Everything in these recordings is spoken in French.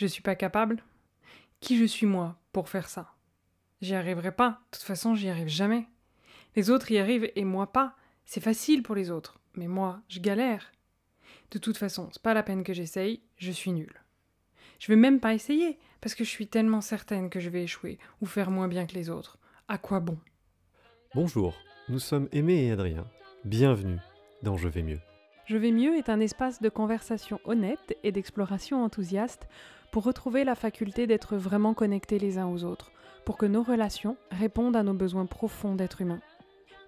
Je suis pas capable Qui je suis moi pour faire ça? J'y arriverai pas. De toute façon, j'y arrive jamais. Les autres y arrivent et moi pas. C'est facile pour les autres. Mais moi, je galère. De toute façon, c'est pas la peine que j'essaye, je suis nulle. Je vais même pas essayer, parce que je suis tellement certaine que je vais échouer ou faire moins bien que les autres. À quoi bon? Bonjour, nous sommes Aimé et Adrien. Bienvenue dans Je vais mieux. Je vais mieux est un espace de conversation honnête et d'exploration enthousiaste pour retrouver la faculté d'être vraiment connectés les uns aux autres, pour que nos relations répondent à nos besoins profonds d'être humains.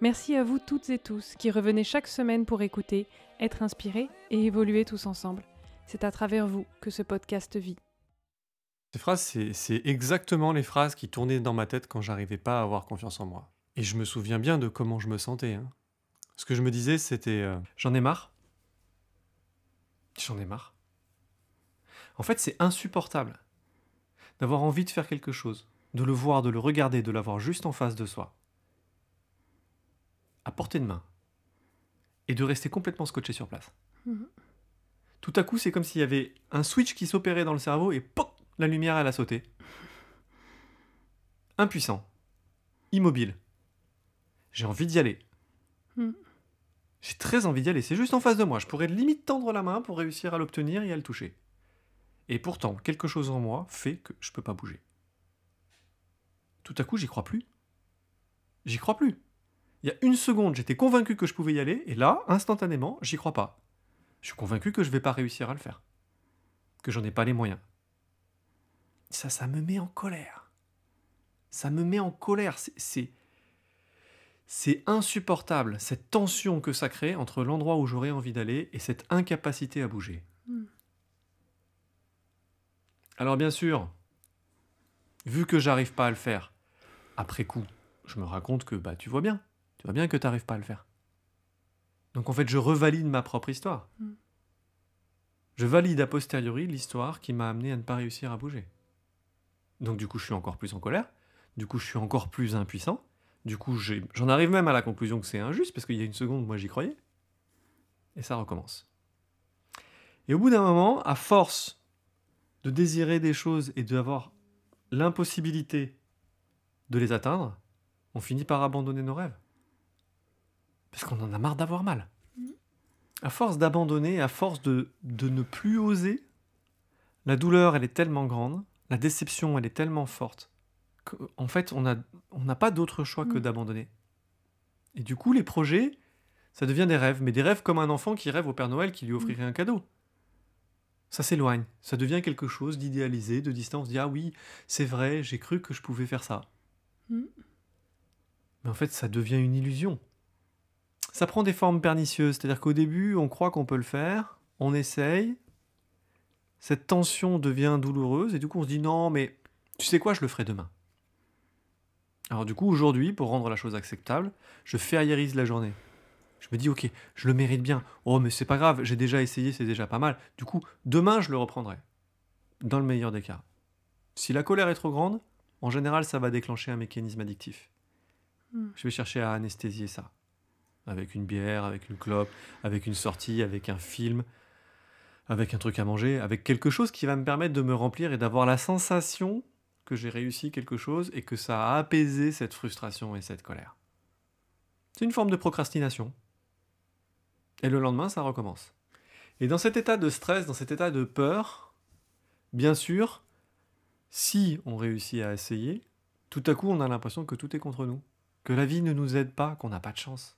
Merci à vous toutes et tous qui revenez chaque semaine pour écouter, être inspirés et évoluer tous ensemble. C'est à travers vous que ce podcast vit. Ces phrases, c'est exactement les phrases qui tournaient dans ma tête quand j'arrivais pas à avoir confiance en moi. Et je me souviens bien de comment je me sentais. Hein. Ce que je me disais, c'était euh, j'en ai marre. J'en ai marre. En fait, c'est insupportable d'avoir envie de faire quelque chose, de le voir, de le regarder, de l'avoir juste en face de soi à portée de main et de rester complètement scotché sur place. Mhm. Tout à coup, c'est comme s'il y avait un switch qui s'opérait dans le cerveau et pop, la lumière elle a sauté. Impuissant, immobile. J'ai envie d'y aller. Mhm. J'ai très envie d'y aller. C'est juste en face de moi. Je pourrais limite tendre la main pour réussir à l'obtenir et à le toucher. Et pourtant, quelque chose en moi fait que je ne peux pas bouger. Tout à coup, j'y crois plus. J'y crois plus. Il y a une seconde, j'étais convaincu que je pouvais y aller, et là, instantanément, j'y crois pas. Je suis convaincu que je vais pas réussir à le faire. Que j'en ai pas les moyens. Ça, ça me met en colère. Ça me met en colère. C'est. C'est insupportable, cette tension que ça crée entre l'endroit où j'aurais envie d'aller et cette incapacité à bouger. Alors bien sûr, vu que j'arrive pas à le faire, après coup, je me raconte que bah tu vois bien, tu vois bien que tu n'arrives pas à le faire. Donc en fait, je revalide ma propre histoire. Mm. Je valide a posteriori l'histoire qui m'a amené à ne pas réussir à bouger. Donc du coup, je suis encore plus en colère. Du coup, je suis encore plus impuissant. Du coup, j'en arrive même à la conclusion que c'est injuste, parce qu'il y a une seconde, moi, j'y croyais. Et ça recommence. Et au bout d'un moment, à force de désirer des choses et d'avoir l'impossibilité de les atteindre, on finit par abandonner nos rêves. Parce qu'on en a marre d'avoir mal. À force d'abandonner, à force de, de ne plus oser, la douleur, elle est tellement grande, la déception, elle est tellement forte, qu'en fait, on n'a on pas d'autre choix que mm. d'abandonner. Et du coup, les projets, ça devient des rêves, mais des rêves comme un enfant qui rêve au Père Noël qui lui offrirait un cadeau. Ça s'éloigne, ça devient quelque chose d'idéalisé, de distance. On se dit, ah oui, c'est vrai, j'ai cru que je pouvais faire ça. Mm. Mais en fait, ça devient une illusion ça prend des formes pernicieuses. C'est-à-dire qu'au début, on croit qu'on peut le faire, on essaye, cette tension devient douloureuse, et du coup, on se dit non, mais tu sais quoi, je le ferai demain. Alors, du coup, aujourd'hui, pour rendre la chose acceptable, je ferriérise la journée. Je me dis, ok, je le mérite bien. Oh, mais c'est pas grave, j'ai déjà essayé, c'est déjà pas mal. Du coup, demain, je le reprendrai. Dans le meilleur des cas. Si la colère est trop grande, en général, ça va déclencher un mécanisme addictif. Hmm. Je vais chercher à anesthésier ça avec une bière, avec une clope, avec une sortie, avec un film, avec un truc à manger, avec quelque chose qui va me permettre de me remplir et d'avoir la sensation que j'ai réussi quelque chose et que ça a apaisé cette frustration et cette colère. C'est une forme de procrastination. Et le lendemain, ça recommence. Et dans cet état de stress, dans cet état de peur, bien sûr, si on réussit à essayer, tout à coup on a l'impression que tout est contre nous, que la vie ne nous aide pas, qu'on n'a pas de chance.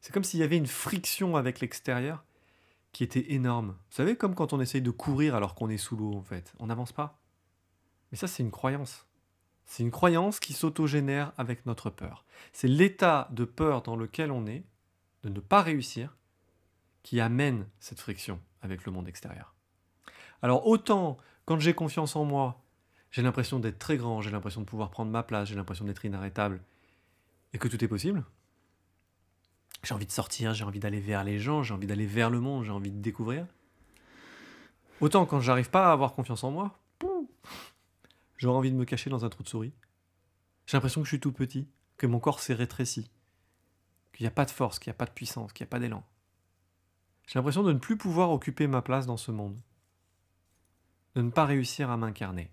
C'est comme s'il y avait une friction avec l'extérieur qui était énorme. Vous savez, comme quand on essaye de courir alors qu'on est sous l'eau, en fait. On n'avance pas. Mais ça, c'est une croyance. C'est une croyance qui s'autogénère avec notre peur. C'est l'état de peur dans lequel on est, de ne pas réussir, qui amène cette friction avec le monde extérieur. Alors autant, quand j'ai confiance en moi, j'ai l'impression d'être très grand, j'ai l'impression de pouvoir prendre ma place, j'ai l'impression d'être inarrêtable, et que tout est possible, j'ai envie de sortir, j'ai envie d'aller vers les gens, j'ai envie d'aller vers le monde, j'ai envie de découvrir. Autant quand j'arrive pas à avoir confiance en moi, j'aurais envie de me cacher dans un trou de souris. J'ai l'impression que je suis tout petit, que mon corps s'est rétréci, qu'il n'y a pas de force, qu'il n'y a pas de puissance, qu'il n'y a pas d'élan. J'ai l'impression de ne plus pouvoir occuper ma place dans ce monde. de ne pas réussir à m'incarner.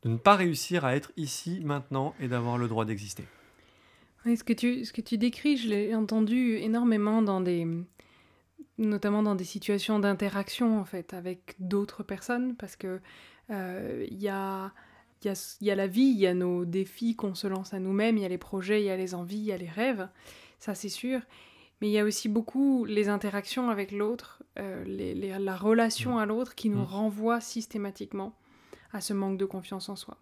De ne pas réussir à être ici, maintenant, et d'avoir le droit d'exister. ce, que tu, ce que tu décris, je l'ai entendu énormément dans des, notamment dans des situations d'interaction en fait avec d'autres personnes parce que euh, il y, a, y, a, y, a, la vie, il y a nos défis qu'on se lance à nous-mêmes, il y a les projets, il y a les envies, il y a les rêves, ça c'est sûr. Mais il y a aussi beaucoup les interactions avec l'autre, euh, les, la relation à l'autre qui nous mmh. renvoie systématiquement à ce manque de confiance en soi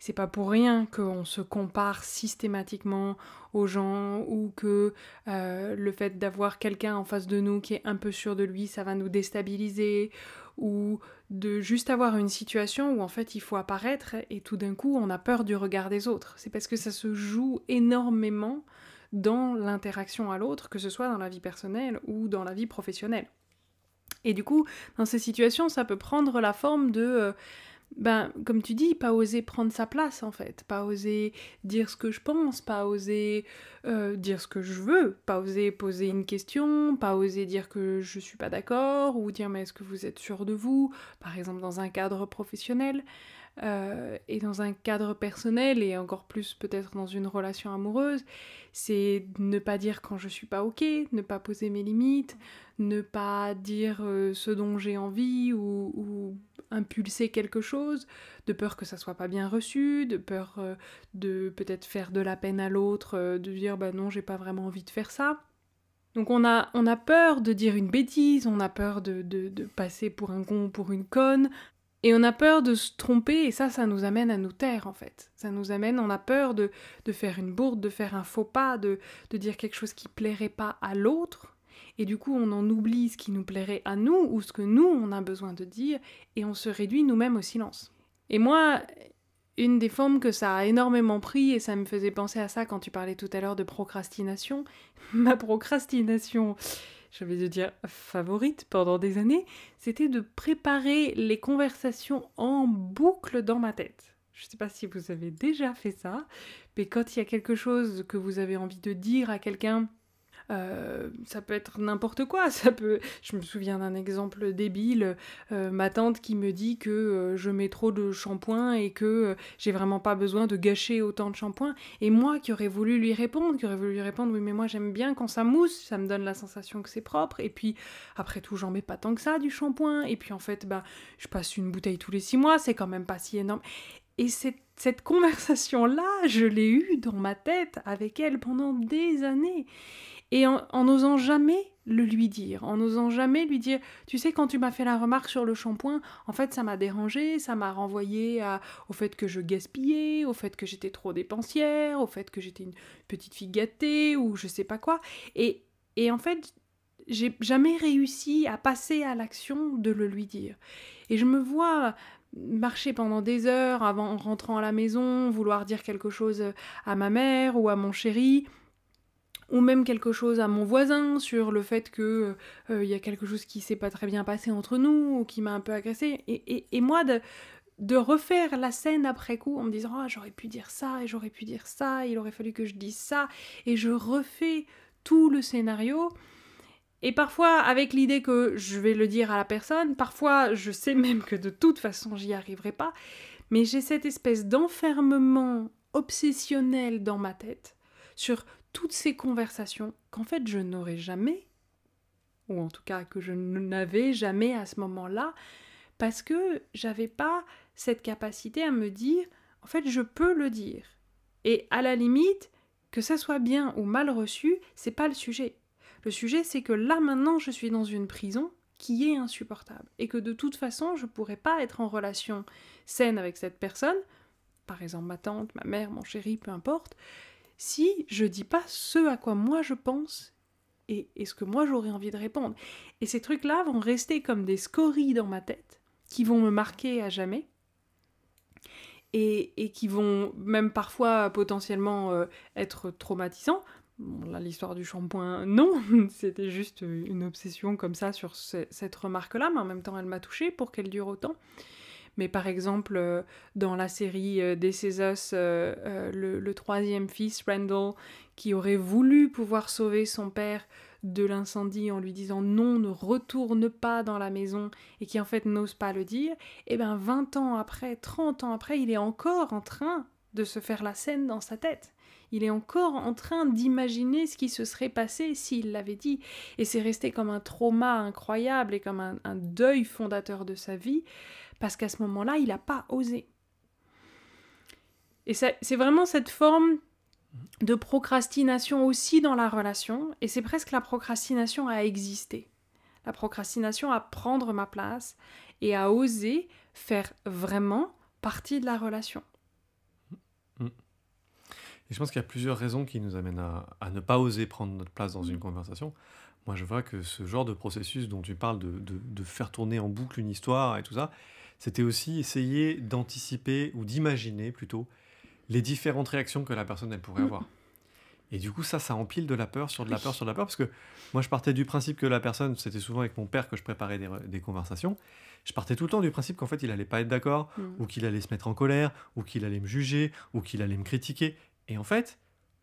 c'est pas pour rien qu'on se compare systématiquement aux gens ou que euh, le fait d'avoir quelqu'un en face de nous qui est un peu sûr de lui, ça va nous déstabiliser ou de juste avoir une situation où en fait il faut apparaître et tout d'un coup on a peur du regard des autres. C'est parce que ça se joue énormément dans l'interaction à l'autre, que ce soit dans la vie personnelle ou dans la vie professionnelle. Et du coup, dans ces situations, ça peut prendre la forme de euh, ben, comme tu dis, pas oser prendre sa place en fait, pas oser dire ce que je pense, pas oser euh, dire ce que je veux, pas oser poser une question, pas oser dire que je suis pas d'accord, ou dire mais est-ce que vous êtes sûr de vous, par exemple dans un cadre professionnel. Euh, et dans un cadre personnel et encore plus peut-être dans une relation amoureuse, c'est ne pas dire quand je suis pas ok, ne pas poser mes limites, ne pas dire euh, ce dont j'ai envie ou, impulser quelque chose, de peur que ça soit pas bien reçu, de peur euh, de peut-être faire de la peine à l'autre, de dire bah non j'ai pas vraiment envie de faire ça. Donc on a, on a peur de dire une bêtise, on a peur de, de, passer pour un con, pour une conne, et on a peur de se tromper, et ça, ça nous amène à nous taire, en fait. Ça nous amène, on a peur de, de faire une bourde, de faire un faux pas, de, de dire quelque chose qui plairait pas à l'autre, et du coup, on en oublie ce qui nous plairait à nous, ou ce que nous, on a besoin de dire, et on se réduit nous-mêmes au silence. Et moi, une des formes que ça a énormément pris, et ça me faisait penser à ça quand tu parlais tout à l'heure de procrastination, ma procrastination j'avais de dire favorite pendant des années, c'était de préparer les conversations en boucle dans ma tête. Je ne sais pas si vous avez déjà fait ça, mais quand il y a quelque chose que vous avez envie de dire à quelqu'un euh, ça peut être n'importe quoi. Ça peut. Je me souviens d'un exemple débile. Euh, ma tante qui me dit que euh, je mets trop de shampoing et que j'ai vraiment pas besoin de gâcher autant de shampoing. Et moi qui aurais voulu lui répondre, qui aurais voulu lui répondre, oui mais moi j'aime bien quand ça mousse, ça me donne la sensation que c'est propre. Et puis après tout, j'en mets pas tant que ça du shampoing. Et puis en fait, bah, je passe une bouteille tous les six mois, c'est quand même pas si énorme. Et cette, cette conversation-là, je l'ai eue dans ma tête avec elle pendant des années et en n'osant jamais le lui dire, en n'osant jamais lui dire, tu sais, quand tu m'as fait la remarque sur le shampoing, en fait, ça m'a dérangé, ça m'a renvoyé au fait que je gaspillais, au fait que j'étais trop dépensière, au fait que j'étais une petite fille gâtée, ou je sais pas quoi. Et, et en fait, j'ai jamais réussi à passer à l'action de le lui dire. Et je me vois marcher pendant des heures avant rentrant à la maison, vouloir dire quelque chose à ma mère ou à mon chéri, ou même quelque chose à mon voisin sur le fait que il euh, y a quelque chose qui s'est pas très bien passé entre nous ou qui m'a un peu agressé. Et, et, moi de de refaire la scène après coup en me disant ah j'aurais pu dire ça et j'aurais pu dire ça il aurait fallu que je dise ça. Et je refais tout le scénario. Et parfois avec l'idée que je vais le dire à la personne parfois je sais même que de toute façon j'y arriverai pas. Mais j'ai cette espèce d'enfermement obsessionnel dans ma tête sur toutes ces conversations qu'en fait je n'aurais jamais, ou en tout cas que je n'avais jamais à ce moment-là, parce que j'avais pas cette capacité à me dire, en fait je peux le dire. Et à la limite, que ça soit bien ou mal reçu, c'est pas le sujet. Le sujet c'est que là maintenant je suis dans une prison qui est insupportable et que de toute façon je pourrais pas être en relation saine avec cette personne, par exemple ma tante, ma mère, mon chéri, peu importe, si je dis pas ce à quoi moi je pense et, ce que moi j'aurais envie de répondre. Et ces trucs-là vont rester comme des scories dans ma tête, qui vont me marquer à jamais, et, qui vont même parfois potentiellement euh, être traumatisants. Bon, là, l'histoire du shampoing, non, c'était juste une obsession comme ça sur cette remarque-là, mais en même temps, elle m'a touchée pour qu'elle dure autant. Mais par exemple, euh, dans la série euh, des euh, le, troisième fils, Randall, qui aurait voulu pouvoir sauver son père de l'incendie en lui disant non, ne retourne pas dans la maison et qui en fait n'ose pas le dire, et bien 20 ans après, 30 ans après, il est encore en train de se faire la scène dans sa tête. Il est encore en train d'imaginer ce qui se serait passé s'il l'avait dit. Et c'est resté comme un trauma incroyable et comme un deuil fondateur de sa vie, parce qu'à ce moment-là, il n'a pas osé. Et c'est vraiment cette forme de procrastination aussi dans la relation, et c'est presque la procrastination à exister. La procrastination à prendre ma place et à oser faire vraiment partie de la relation. Mm. Et je pense qu'il y a plusieurs raisons qui nous amènent à, ne pas oser prendre notre place dans une conversation. Moi, je vois que ce genre de processus dont tu parles, de, de faire tourner en boucle une histoire et tout ça, c'était aussi essayer d'anticiper ou d'imaginer plutôt les différentes réactions que la personne elle pourrait mm. avoir. Et du coup, ça, ça empile de la peur sur de la peur sur de la peur, parce que moi, je partais du principe que la personne, c'était souvent avec mon père que je préparais des, conversations, je partais tout le temps du principe qu'en fait, il allait pas être d'accord, mm. ou qu'il allait se mettre en colère, ou qu'il allait me juger, ou qu'il allait me critiquer. Et en fait,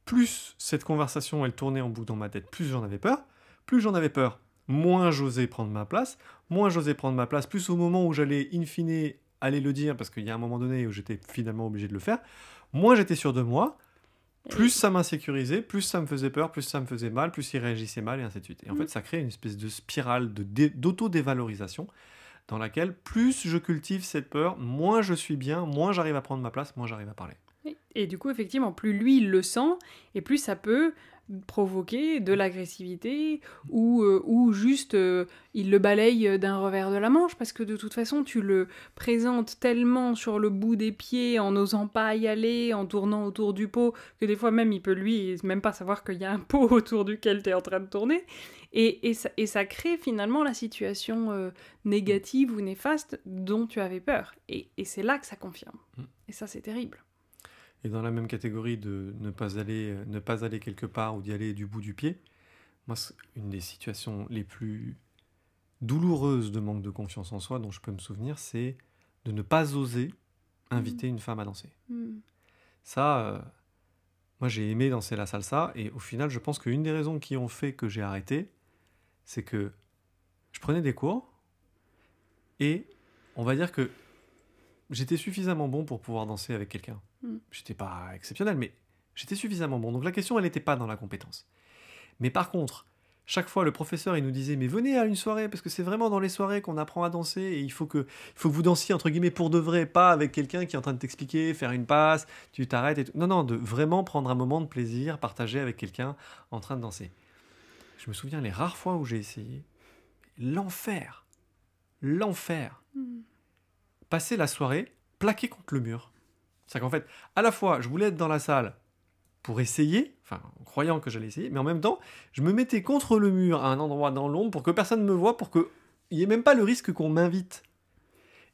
plus cette conversation, elle tournait en boucle dans ma tête, plus j'en avais peur, plus j'en avais peur, moins j'osais prendre ma place, moins j'osais prendre ma place, plus au moment où j'allais, in fine, aller le dire, parce qu'il y a un moment donné où j'étais finalement obligé de le faire, moins j'étais sûr de moi, plus ça m'insécurisait, plus ça me faisait peur, plus ça me faisait mal, plus il réagissait mal, et ainsi de suite. Et en mm. fait, ça crée une espèce de spirale d'auto-dévalorisation dans laquelle plus je cultive cette peur, moins je suis bien, moins j'arrive à prendre ma place, moins j'arrive à parler. Et du coup, effectivement, plus lui, il le sent, et plus ça peut provoquer de l'agressivité ou, euh, ou juste euh, il le balaye d'un revers de la manche parce que de toute façon tu le présentes tellement sur le bout des pieds en n'osant pas y aller, en tournant autour du pot que des fois même il peut lui même pas savoir qu'il y a un pot autour duquel tu es en train de tourner et, et, ça, et ça crée finalement la situation euh, négative ou néfaste dont tu avais peur et, et c'est là que ça confirme mm. et ça c'est terrible. Et dans la même catégorie de ne pas aller, ne pas aller quelque part ou d'y aller du bout du pied, moi, une des situations les plus douloureuses de manque de confiance en soi dont je peux me souvenir, c'est de ne pas oser inviter mmh. une femme à danser. Mmh. Ça, euh, moi j'ai aimé danser la salsa et au final je pense qu'une des raisons qui ont fait que j'ai arrêté, c'est que je prenais des cours et on va dire que j'étais suffisamment bon pour pouvoir danser avec quelqu'un. Mm. J'étais pas exceptionnel, mais j'étais suffisamment bon. Donc la question, elle n'était pas dans la compétence. Mais par contre, chaque fois, le professeur, il nous disait, mais venez à une soirée, parce que c'est vraiment dans les soirées qu'on apprend à danser, et il faut que, il faut que vous dansiez, entre guillemets, pour de vrai, pas avec quelqu'un qui est en train de t'expliquer, faire une passe, tu t'arrêtes et tout. Non, non, de vraiment prendre un moment de plaisir, partager avec quelqu'un en train de danser. Je me souviens les rares fois où j'ai essayé. L'enfer. L'enfer. Mm. Passer la soirée plaqué contre le mur c'est qu'en fait, à la fois, je voulais être dans la salle pour essayer, enfin, en croyant que j'allais essayer, mais en même temps, je me mettais contre le mur à un endroit dans l'ombre pour que personne ne me voie, pour qu'il n'y ait même pas le risque qu'on m'invite.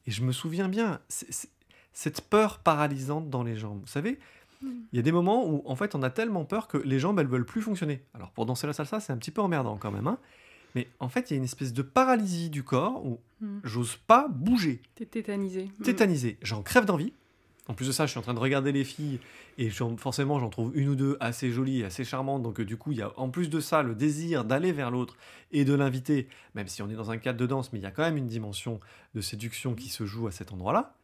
Et je me souviens bien, cette peur paralysante dans les jambes. Vous savez, hmm. il y a des moments où, en fait, on a tellement peur que les jambes, elles veulent plus fonctionner. Alors, pour danser la salsa, c'est un petit peu emmerdant quand même, hein. Mais en fait, il y a une espèce de paralysie du corps où hmm. j'ose pas bouger. T'es tétanisé. Tétanisé. J'en crève d'envie. En plus de ça, je suis en train de regarder les filles et forcément j'en trouve une ou deux assez jolies, assez charmantes. Donc euh, du coup, il y a en plus de ça le désir d'aller vers l'autre et de l'inviter, même si on est dans un cadre de danse, mais il y a quand même une dimension de séduction qui se joue à cet endroit-là.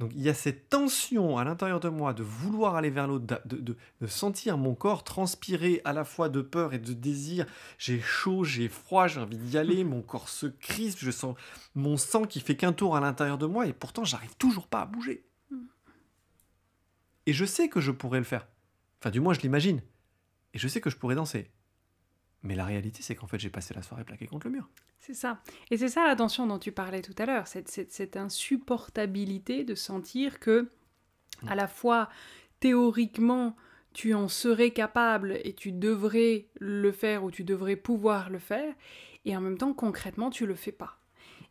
Donc il y a cette tension à l'intérieur de moi de vouloir aller vers l'autre, de, sentir mon corps transpirer à la fois de peur et de désir. J'ai chaud, j'ai froid, j'ai envie d'y aller, mon corps se crispe, je sens mon sang qui fait qu'un tour à l'intérieur de moi et pourtant j'arrive toujours pas à bouger. Et je sais que je pourrais le faire. Enfin du moins je l'imagine. Et je sais que je pourrais danser. Mais la réalité, c'est qu'en fait, j'ai passé la soirée plaqué contre le mur. C'est ça. Et c'est ça la tension dont tu parlais tout à l'heure, cette, cette, insupportabilité de sentir que, mm. à la fois, théoriquement, tu en serais capable et tu devrais le faire ou tu devrais pouvoir le faire, et en même temps, concrètement, tu le fais pas.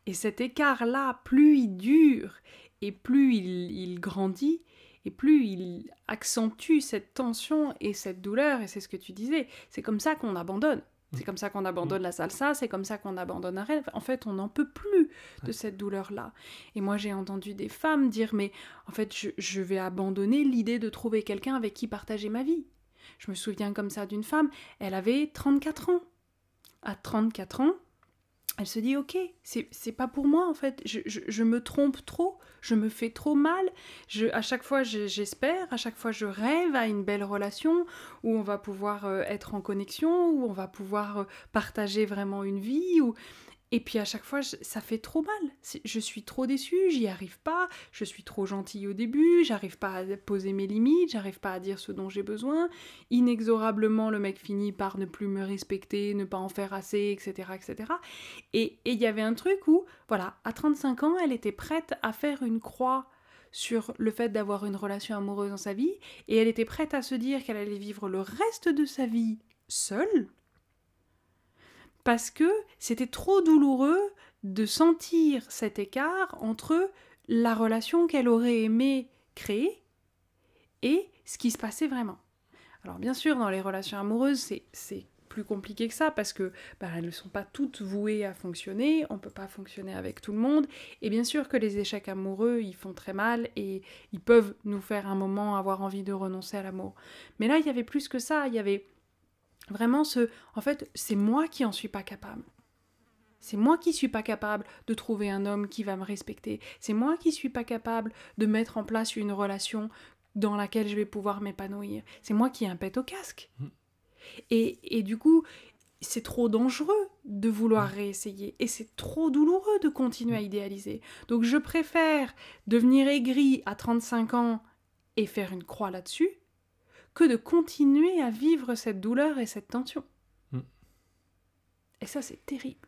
Et cet écart-là, plus il dure et plus il, il grandit, et plus il accentue cette tension et cette douleur, et c'est ce que tu disais, c'est comme ça qu'on abandonne. C'est mm. comme ça qu'on abandonne mm. la salsa, c'est comme ça qu'on abandonne un rêve. En fait, on n'en peut plus de cette douleur-là. Et moi, j'ai entendu des femmes dire, mais en fait, je, vais abandonner l'idée de trouver quelqu'un avec qui partager ma vie. Je me souviens comme ça d'une femme, elle avait 34 ans. À 34 ans, elle se dit ok, c'est pas pour moi en fait, je, je, me trompe trop, je me fais trop mal, je, à chaque fois j'espère, à chaque fois je rêve à une belle relation où on va pouvoir euh, être en connexion, où on va pouvoir euh, partager vraiment une vie. Et puis à chaque fois, ça fait trop mal. Je suis trop déçue, j'y arrive pas, je suis trop gentille au début, j'arrive pas à poser mes limites, j'arrive pas à dire ce dont j'ai besoin. Inexorablement, le mec finit par ne plus me respecter, ne pas en faire assez, etc. etc. Et il y avait un truc où, voilà, à 35 ans, elle était prête à faire une croix sur le fait d'avoir une relation amoureuse dans sa vie, et elle était prête à se dire qu'elle allait vivre le reste de sa vie seule, parce que c'était trop douloureux de sentir cet écart entre la relation qu'elle aurait aimé créer et ce qui se passait vraiment. Alors bien sûr, dans les relations amoureuses, c'est plus compliqué que ça parce que bah, elles ne sont pas toutes vouées à fonctionner, on ne peut pas fonctionner avec tout le monde, et bien sûr que les échecs amoureux, ils font très mal et ils peuvent nous faire un moment avoir envie de renoncer à l'amour. Mais là, il y avait plus que ça, il y avait Vraiment ce... En fait, c'est moi qui en suis pas capable. C'est moi qui suis pas capable de trouver un homme qui va me respecter. C'est moi qui suis pas capable de mettre en place une relation dans laquelle je vais pouvoir m'épanouir. C'est moi qui ai un pet au casque. Mm. Et, et, du coup, c'est trop dangereux de vouloir mm. réessayer. Et c'est trop douloureux de continuer à mm. idéaliser. Donc je préfère devenir aigri à 35 ans et faire une croix là-dessus que de continuer à vivre cette douleur et cette tension. Mm. Et ça, c'est terrible.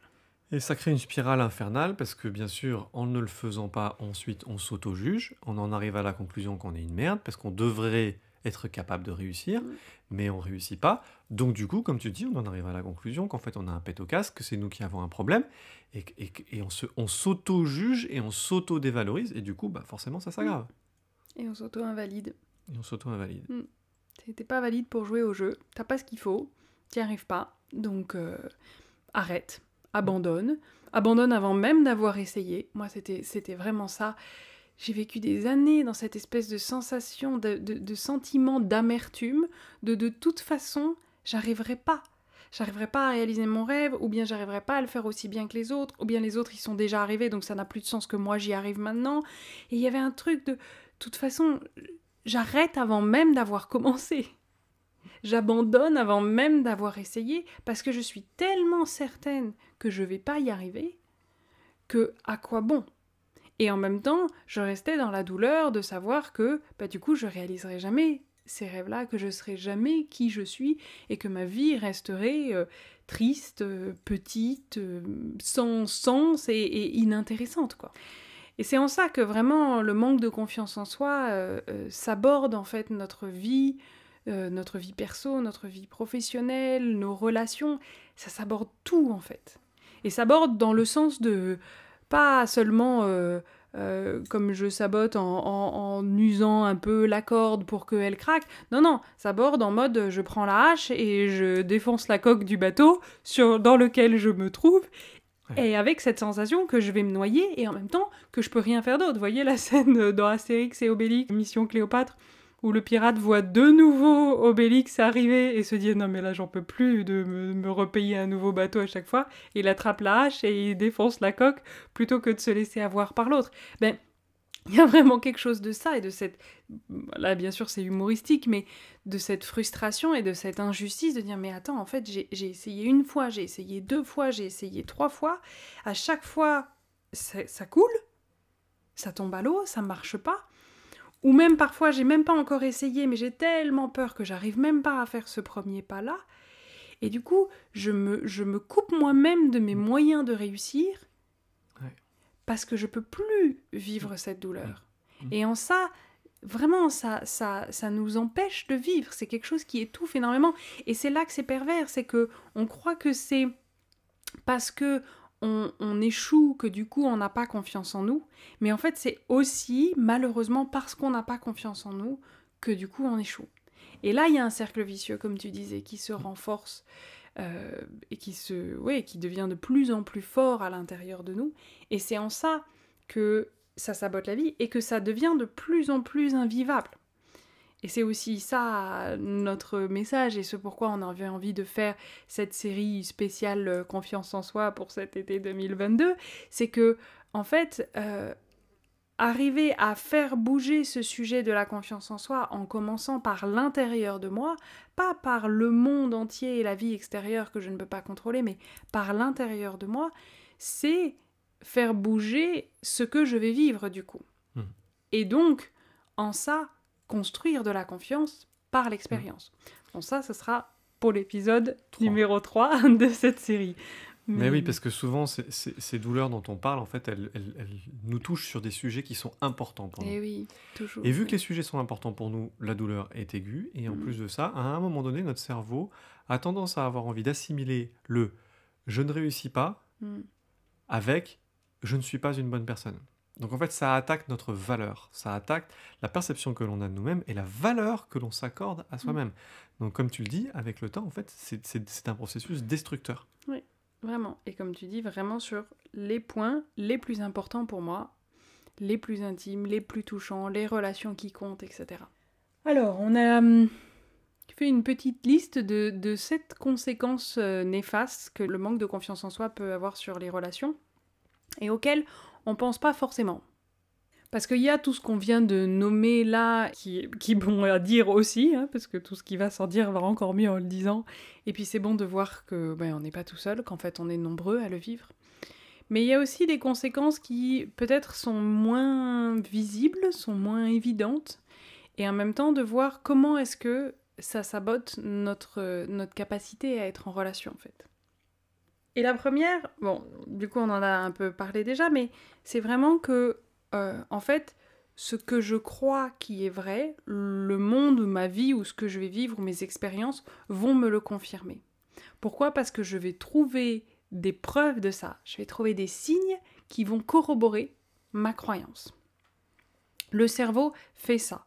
Et ça crée une spirale infernale parce que bien sûr, en ne le faisant pas, ensuite on s'auto-juge, on en arrive à la conclusion qu'on est une merde parce qu'on devrait être capable de réussir, mm. mais on réussit pas. Donc du coup, comme tu dis, on en arrive à la conclusion qu'en fait on a un pet au casque, que c'est nous qui avons un problème, et, et, on s'auto-juge et on s'auto-dévalorise, et du coup, bah, forcément ça s'aggrave. Et on s'auto-invalide. Et on s'auto-invalide. Mm. T'es pas valide pour jouer au jeu, t'as pas ce qu'il faut, t'y arrives pas, donc euh, arrête, abandonne, abandonne avant même d'avoir essayé. Moi, c'était, vraiment ça. J'ai vécu des années dans cette espèce de sensation, de, sentiment d'amertume, de de toute façon, j'arriverai pas. J'arriverai pas à réaliser mon rêve, ou bien j'arriverai pas à le faire aussi bien que les autres, ou bien les autres ils sont déjà arrivés, donc ça n'a plus de sens que moi j'y arrive maintenant. Et il y avait un truc de toute façon, j'arrête avant même d'avoir commencé. J'abandonne avant même d'avoir essayé parce que je suis tellement certaine que je vais pas y arriver que à quoi bon? Et en même temps, je restais dans la douleur de savoir que bah, du coup je réaliserai jamais ces rêves-là, que je serai jamais qui je suis et que ma vie resterait euh, triste, euh, petite, euh, sans sens et, et inintéressante quoi. Et c'est en ça que vraiment le manque de confiance en soi euh, euh, s'aborde en fait notre vie, euh, notre vie perso, notre vie professionnelle, nos relations, ça s'aborde tout en fait. Et s'aborde dans le sens de pas seulement comme je sabote en, usant un peu la corde pour qu'elle craque. Non, non, ça aborde en mode je prends la hache et je défonce la coque du bateau sur, dans lequel je me trouve et avec cette sensation que je vais me noyer et en même temps que je peux rien faire d'autre. Vous voyez la scène dans Astérix et Obélix, Mission Cléopâtre, où le pirate voit de nouveau Obélix arriver et se dit non mais là j'en peux plus de me, repayer un nouveau bateau à chaque fois. Il attrape la hache et il défonce la coque plutôt que de se laisser avoir par l'autre. Ben il y a vraiment quelque chose de ça et de cette là bien sûr c'est humoristique mais de cette frustration et de cette injustice de dire mais attends en fait j'ai essayé une fois j'ai essayé deux fois j'ai essayé trois fois. À chaque fois ça, coule ça tombe à l'eau ça marche pas. Ou même parfois j'ai même pas encore essayé mais j'ai tellement peur que j'arrive même pas à faire ce premier pas là et du coup je me, je me coupe moi-même de mes moyens de réussir parce que je peux plus vivre mm. cette douleur. Mm. Et en ça, vraiment, ça, ça, ça nous empêche de vivre. C'est quelque chose qui étouffe énormément. Et c'est là que c'est pervers, c'est que on croit que c'est parce que on, échoue que du coup on n'a pas confiance en nous. Mais en fait, c'est aussi malheureusement parce qu'on n'a pas confiance en nous que du coup on échoue. Et là, il y a un cercle vicieux, comme tu disais, qui se renforce. Euh, et qui, se, ouais, qui devient de plus en plus fort à l'intérieur de nous. Et c'est en ça que ça sabote la vie et que ça devient de plus en plus invivable. Et c'est aussi ça notre message et ce pourquoi on avait envie de faire cette série spéciale euh, confiance en soi pour cet été 2022, c'est que en fait, euh, arriver à faire bouger ce sujet de la confiance en soi en commençant par l'intérieur de moi, pas par le monde entier et la vie extérieure que je ne peux pas contrôler, mais par l'intérieur de moi, c'est faire bouger ce que je vais vivre du coup. Hmm. Et donc, en ça, construire de la confiance par l'expérience. Bon, ça, ce sera pour l'épisode numéro 3 de cette série. Mais oui, parce que souvent, ces- douleurs dont on parle, en fait, elles, elles- elles nous touchent sur des sujets qui sont importants pour nous. Et oui, toujours. Et vu que les sujets sont importants pour nous, la douleur est aiguë. Et en Mm. plus de ça, à un moment donné, notre cerveau a tendance à avoir envie d'assimiler le je ne réussis pas Mm. avec je ne suis pas une bonne personne. Donc en fait, ça attaque notre valeur, ça attaque la perception que l'on a de nous-mêmes et la valeur que l'on s'accorde à soi-même. Donc comme tu le dis, avec le temps, en fait, c'est un processus destructeur. Vraiment. Et comme tu dis, vraiment sur les points les plus importants pour moi, les plus intimes, les plus touchants, les relations qui comptent, etc. Alors, on a hum, fait une petite liste de, de sept conséquences euh, néfastes que le manque de confiance en soi peut avoir sur les relations et auxquelles on pense pas forcément. Parce qu'il y a tout ce qu'on vient de nommer là, qui, qui bon à dire aussi, hein, parce que tout ce qui va sans dire va encore mieux en le disant. Et puis c'est bon de voir que ben, on n'est pas tout seul, qu'en fait on est nombreux à le vivre. Mais il y a aussi des conséquences qui peut-être sont moins visibles, sont moins évidentes, et en même temps de voir comment est-ce que ça sabote notre, notre capacité à être en relation en fait. Et la première, bon, du coup on en a un peu parlé déjà, mais c'est vraiment que, euh, en fait, ce que je crois qui est vrai, le monde, ma vie ou ce que je vais vivre, mes expériences vont me le confirmer. Pourquoi? Parce que je vais trouver des preuves de ça, je vais trouver des signes qui vont corroborer ma croyance. Le cerveau fait ça.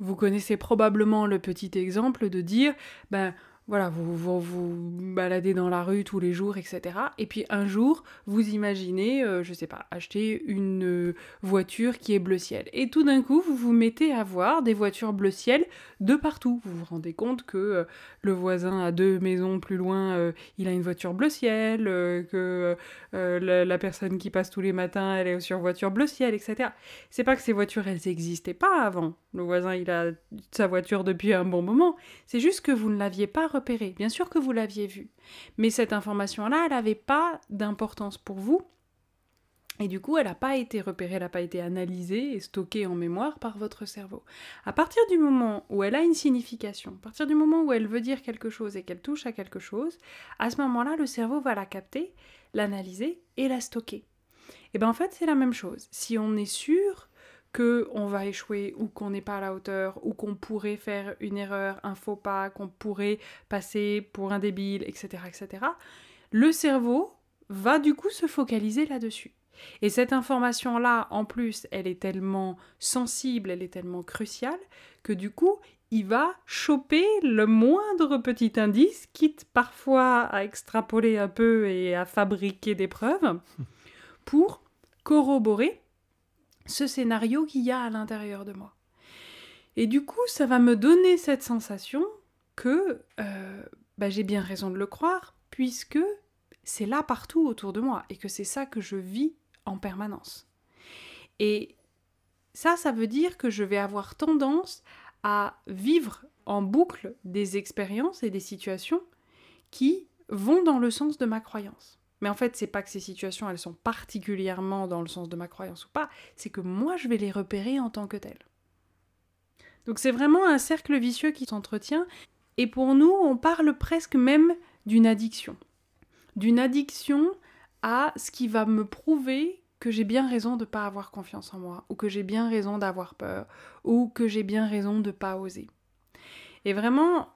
Vous connaissez probablement le petit exemple de dire, ben voilà, vous vous, baladez dans la rue tous les jours, etc. Et puis un jour, vous imaginez, euh, je sais pas, acheter une euh, voiture qui est bleu ciel. Et tout d'un coup, vous vous mettez à voir des voitures bleu ciel de partout. Vous vous rendez compte que euh, le voisin à deux maisons plus loin, il a une voiture bleu ciel, que la, personne qui passe tous les matins, elle est sur voiture bleu ciel, etc. C'est pas que ces voitures, elles n'existaient pas avant. Le voisin, il a sa voiture depuis un bon moment. C'est juste que vous ne l'aviez pas Bien sûr que vous l'aviez vu. Mais cette information-là, elle n'avait pas d'importance pour vous. Et du coup, elle n'a pas été repérée, elle n'a pas été analysée et stockée en mémoire par votre cerveau. À partir du moment où elle a une signification, à partir du moment où elle veut dire quelque chose et qu'elle touche à quelque chose, à ce moment-là, le cerveau va la capter, l'analyser et la stocker. Et bien en fait, c'est la même chose. Si on est sûr que on va échouer ou qu'on n'est pas à la hauteur ou qu'on pourrait faire une erreur, un faux pas, qu'on pourrait passer pour un débile, etc., etc., le cerveau va du coup se focaliser là-dessus. Et cette information-là, en plus, elle est tellement sensible, elle est tellement cruciale, que du coup, il va choper le moindre petit indice, quitte parfois à extrapoler un peu et à fabriquer des preuves, pour corroborer ce scénario qu'il y a à l'intérieur de moi. Et du coup, ça va me donner cette sensation que euh, bah, j'ai bien raison de le croire, puisque c'est là partout autour de moi, et que c'est ça que je vis en permanence. Et ça, ça veut dire que je vais avoir tendance à vivre en boucle des expériences et des situations qui vont dans le sens de ma croyance. Mais en fait, c'est pas que ces situations, elles sont particulièrement dans le sens de ma croyance ou pas, c'est que moi, je vais les repérer en tant que telles. Donc c'est vraiment un cercle vicieux qui s'entretient, et pour nous, on parle presque même d'une addiction. D'une addiction à ce qui va me prouver que j'ai bien raison de ne pas avoir confiance en moi, ou que j'ai bien raison d'avoir peur, ou que j'ai bien raison de ne pas oser. Et vraiment,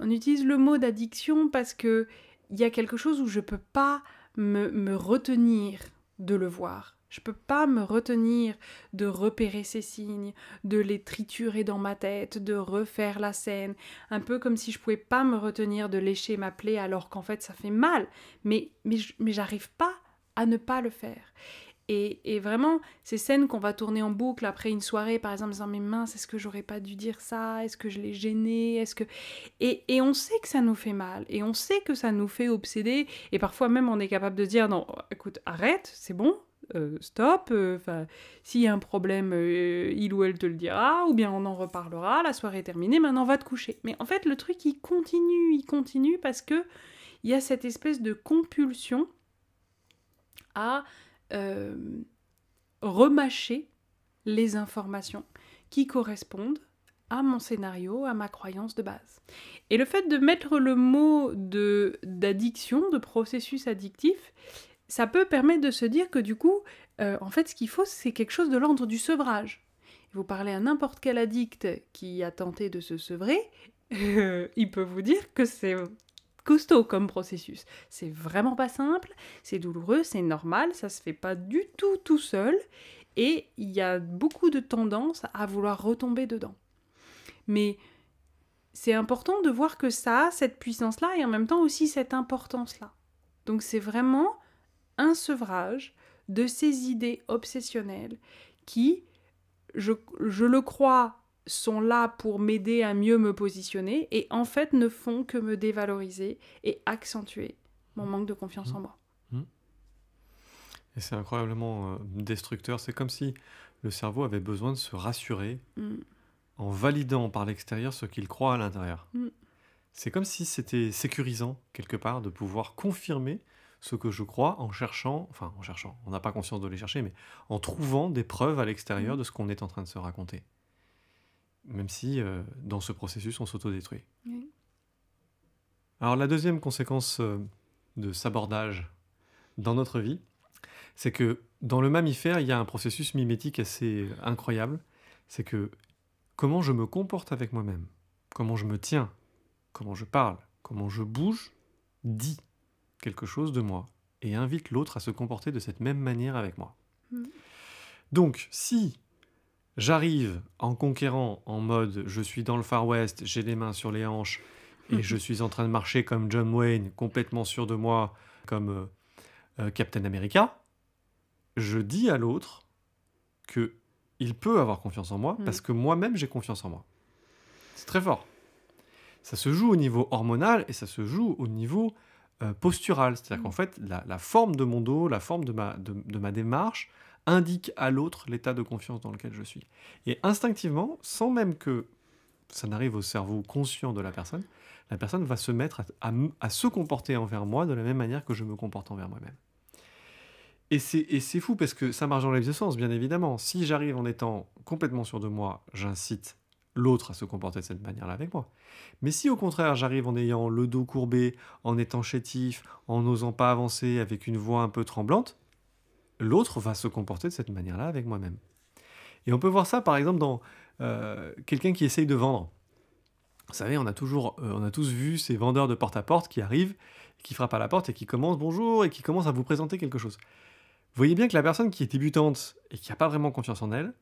on utilise le mot d'addiction parce que il y a quelque chose où je peux pas me, me retenir de le voir. Je peux pas me retenir de repérer ces signes, de les triturer dans ma tête, de refaire la scène, un peu comme si je pouvais pas me retenir de lécher ma plaie alors qu'en fait ça fait mal, mais mais, mais j'arrive pas à ne pas le faire. Et, vraiment, ces scènes qu'on va tourner en boucle après une soirée, par exemple, en disant Mais mince, est-ce que j'aurais pas dû dire ça? Est-ce que je l'ai gêné Est-ce que. Et, on sait que ça nous fait mal. Et on sait que ça nous fait obséder. Et parfois même, on est capable de dire Non, écoute, arrête, c'est bon, euh, stop, euh, s'il y a un problème, euh, il ou elle te le dira, ou bien on en reparlera, la soirée est terminée, maintenant va te coucher. Mais en fait, le truc, il continue, il continue parce que il y a cette espèce de compulsion à remâcher les informations qui correspondent à mon scénario, à ma croyance de base. Et le fait de mettre le mot de d'addiction, de processus addictif, ça peut permettre de se dire que du coup, euh, en fait, ce qu'il faut, c'est quelque chose de l'ordre du sevrage. Vous parlez à n'importe quel addict qui a tenté de se sevrer, euh, il peut vous dire que c'est costaud comme processus. C'est vraiment pas simple, c'est douloureux, c'est normal, ça se fait pas du tout tout seul, et il y a beaucoup de tendance à vouloir retomber dedans. Mais c'est important de voir que ça a cette puissance-là et en même temps aussi cette importance-là. Donc c'est vraiment un sevrage de ces idées obsessionnelles qui, je, le crois, sont là pour m'aider à mieux me positionner et en fait ne font que me dévaloriser et accentuer mon manque de confiance en moi. Mmh. Et c'est incroyablement euh, destructeur. C'est comme si le cerveau avait besoin de se rassurer mmh. en validant par l'extérieur ce qu'il croit à l'intérieur. Mmh. C'est comme si c'était sécurisant quelque part de pouvoir confirmer ce que je crois en cherchant, enfin en cherchant, on n'a pas conscience de les chercher, mais en trouvant des preuves à l'extérieur mmh. de ce qu'on est en train de se raconter. Même si euh, dans ce processus, on s'autodétruit. Alors la deuxième conséquence euh, de sabordage dans notre vie, c'est que dans le mammifère, il y a un processus mimétique assez incroyable. C'est que comment je me comporte avec moi-même, comment je me tiens, comment je parle, comment je bouge, dit quelque chose de moi et invite l'autre à se comporter de cette même manière avec moi. Hmm. Donc, si j'arrive en conquérant en mode je suis dans le Far West, j'ai les mains sur les hanches et je suis en train de marcher comme John Wayne, complètement sûr de moi, comme euh, euh, Captain America, je dis à l'autre que il peut avoir confiance en moi hmm. parce que moi-même j'ai confiance en moi. C'est très fort. Ça se joue au niveau hormonal et ça se joue au niveau euh, posturale. C'est-à-dire qu'en mm. fait, la, forme de mon dos, la forme de ma, de, ma démarche indique à l'autre l'état de confiance dans lequel je suis. Et instinctivement, sans même que ça n'arrive au cerveau conscient de la personne, la personne va se mettre à, se comporter envers moi de la même manière que je me comporte envers moi-même. Et c'est fou parce que ça marche dans les deux sens, bien évidemment. Si j'arrive en étant complètement sûr de moi, j'incite l'autre à se comporter de cette manière-là avec moi. Mais si au contraire j'arrive en ayant le dos courbé, en étant chétif, en n'osant pas avancer avec une voix un peu tremblante, l'autre va se comporter de cette manière-là avec moi-même. Et on peut voir ça par exemple dans euh, quelqu'un qui essaye de vendre. Vous savez, on a toujours, euh, on a tous vu ces vendeurs de porte-à-porte qui arrivent, qui frappent à la porte et qui commencent bonjour et qui commencent à vous présenter quelque chose. Vous voyez bien que la personne qui est débutante et qui n'a pas vraiment confiance en elle,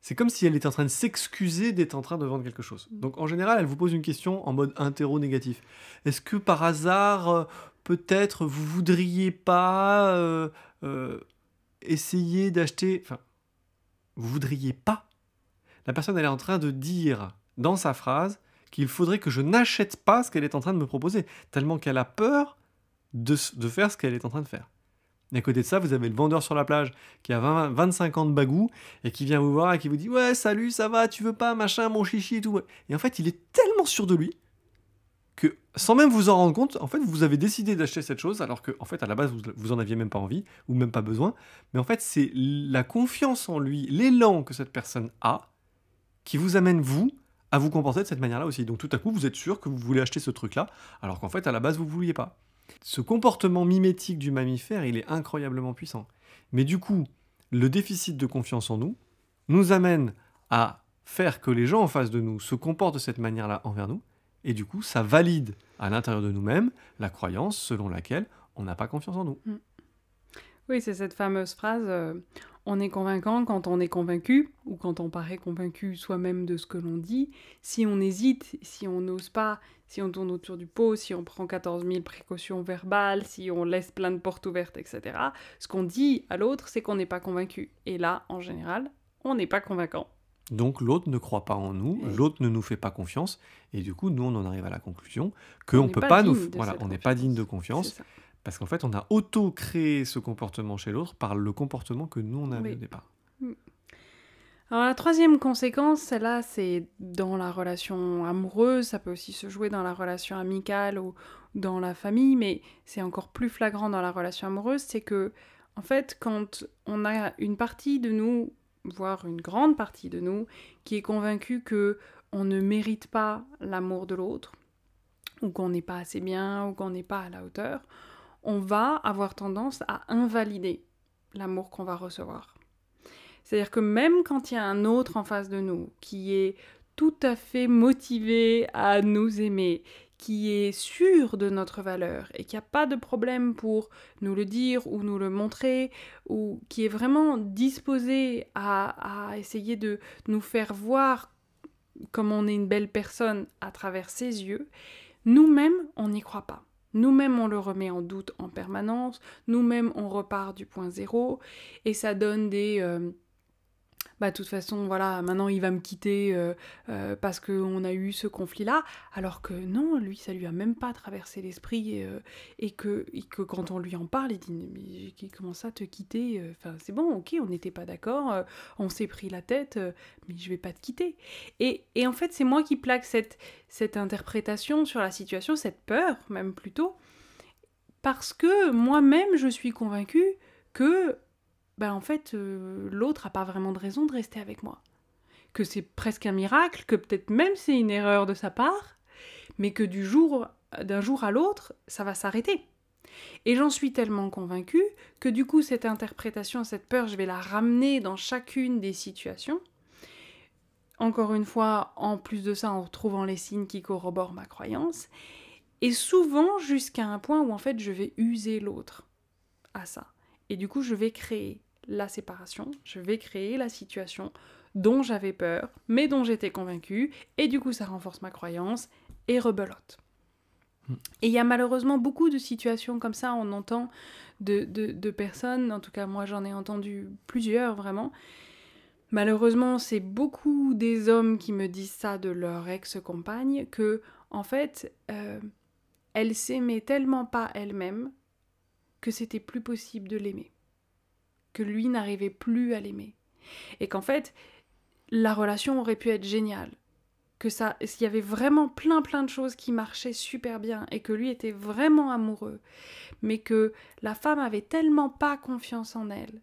c'est comme si elle était en train de s'excuser d'être en train de vendre quelque chose. Donc en général, elle vous pose une question en mode interro-négatif. Est-ce que par hasard, euh, peut-être, vous voudriez pas euh, euh, essayer d'acheter... Enfin, vous voudriez pas? La personne, elle est en train de dire dans sa phrase qu'il faudrait que je n'achète pas ce qu'elle est en train de me proposer, tellement qu'elle a peur de faire ce qu'elle est en train de faire. Et à côté de ça, vous avez le vendeur sur la plage qui a 20, 25 ans de bagou et qui vient vous voir et qui vous dit Ouais, salut, ça va, tu veux pas, machin, mon chichi et tout. Et en fait, il est tellement sûr de lui que sans même vous en rendre compte, en fait, vous avez décidé d'acheter cette chose alors que, en fait, à la base, vous, vous en aviez même pas envie ou même pas besoin. Mais en fait, c'est la confiance en lui, l'élan que cette personne a qui vous amène, vous, à vous comporter de cette manière-là aussi. Donc tout à coup, vous êtes sûr que vous voulez acheter ce truc-là alors qu'en fait, à la base, vous ne vouliez pas. Ce comportement mimétique du mammifère, il est incroyablement puissant. Mais du coup, le déficit de confiance en nous nous amène à faire que les gens en face de nous se comportent de cette manière-là envers nous, et du coup, ça valide à l'intérieur de nous-mêmes la croyance selon laquelle on n'a pas confiance en nous. Mm. Oui, c'est cette fameuse phrase euh, on est convaincant quand on est convaincu, ou quand on paraît convaincu soi-même de ce que l'on dit. Si on hésite, si on n'ose pas, si on tourne autour du pot, si on prend 14 000 précautions verbales, si on laisse plein de portes ouvertes, etc., ce qu'on dit à l'autre, c'est qu'on n'est pas convaincu. Et là, en général, on n'est pas convaincant. Donc l'autre ne croit pas en nous, l'autre ne nous fait pas confiance, et du coup, nous, on en arrive à la conclusion qu'on ne peut pas, nous... Voilà, on n'est pas digne de confiance. Parce qu'en fait, on a auto-créé ce comportement chez l'autre par le comportement que nous, on avait au départ. Mm. Alors la troisième conséquence, celle-là, c'est dans la relation amoureuse, ça peut aussi se jouer dans la relation amicale ou dans la famille, mais c'est encore plus flagrant dans la relation amoureuse, c'est que, en fait, quand on a une partie de nous, voire une grande partie de nous, qui est convaincue que on ne mérite pas l'amour de l'autre, ou qu'on n'est pas assez bien, ou qu'on n'est pas à la hauteur, on va avoir tendance à invalider l'amour qu'on va recevoir. C'est-à-dire que même quand il y a un autre en face de nous qui est tout à fait motivé à nous aimer, qui est sûr de notre valeur et qui n'a pas de problème pour nous le dire ou nous le montrer, ou qui est vraiment disposé à, à essayer de nous faire voir comme on est une belle personne à travers ses yeux, nous-mêmes, on n'y croit pas. Nous-mêmes, on le remet en doute en permanence, nous-mêmes, on repart du point zéro, et ça donne des... Euh, bah de toute façon, voilà, maintenant il va me quitter euh, euh, parce qu'on a eu ce conflit-là, alors que non, lui, ça lui a même pas traversé l'esprit, euh, et, que, que quand on lui en parle, il dit, mais comment ça te quitter Enfin, c'est bon, ok, on n'était pas d'accord, on s'est pris la tête, mais je vais pas te quitter. Et, et en fait, c'est moi qui plaque cette, cette interprétation sur la situation, cette peur, même plutôt, parce que moi-même, je suis convaincue que ben en fait, euh, l'autre n'a pas vraiment de raison de rester avec moi. Que c'est presque un miracle, que peut-être même c'est une erreur de sa part, mais que du jour d'un jour à l'autre, ça va s'arrêter. Et j'en suis tellement convaincue que du coup, cette interprétation, cette peur, je vais la ramener dans chacune des situations. Encore une fois, en plus de ça, en retrouvant les signes qui corroborent ma croyance. Et souvent jusqu'à un point où en fait je vais user l'autre à ça. Et du coup, je vais créer la séparation, je vais créer la situation dont j'avais peur, mais dont j'étais convaincue, et du coup ça renforce ma croyance et rebelote. Hmm. Et il y a malheureusement beaucoup de situations comme ça, on entend de, de, personnes, en tout cas moi j'en ai entendu plusieurs vraiment. Malheureusement, c'est beaucoup des hommes qui me disent ça de leur ex-compagne, que en fait, euh, elle s'aimait tellement pas elle-même que c'était plus possible de l'aimer que lui n'arrivait plus à l'aimer. Et qu'en fait, la relation aurait pu être géniale. Que ça, s'il y avait vraiment plein plein de choses qui marchaient super bien et que lui était vraiment amoureux, mais que la femme avait tellement pas confiance en elle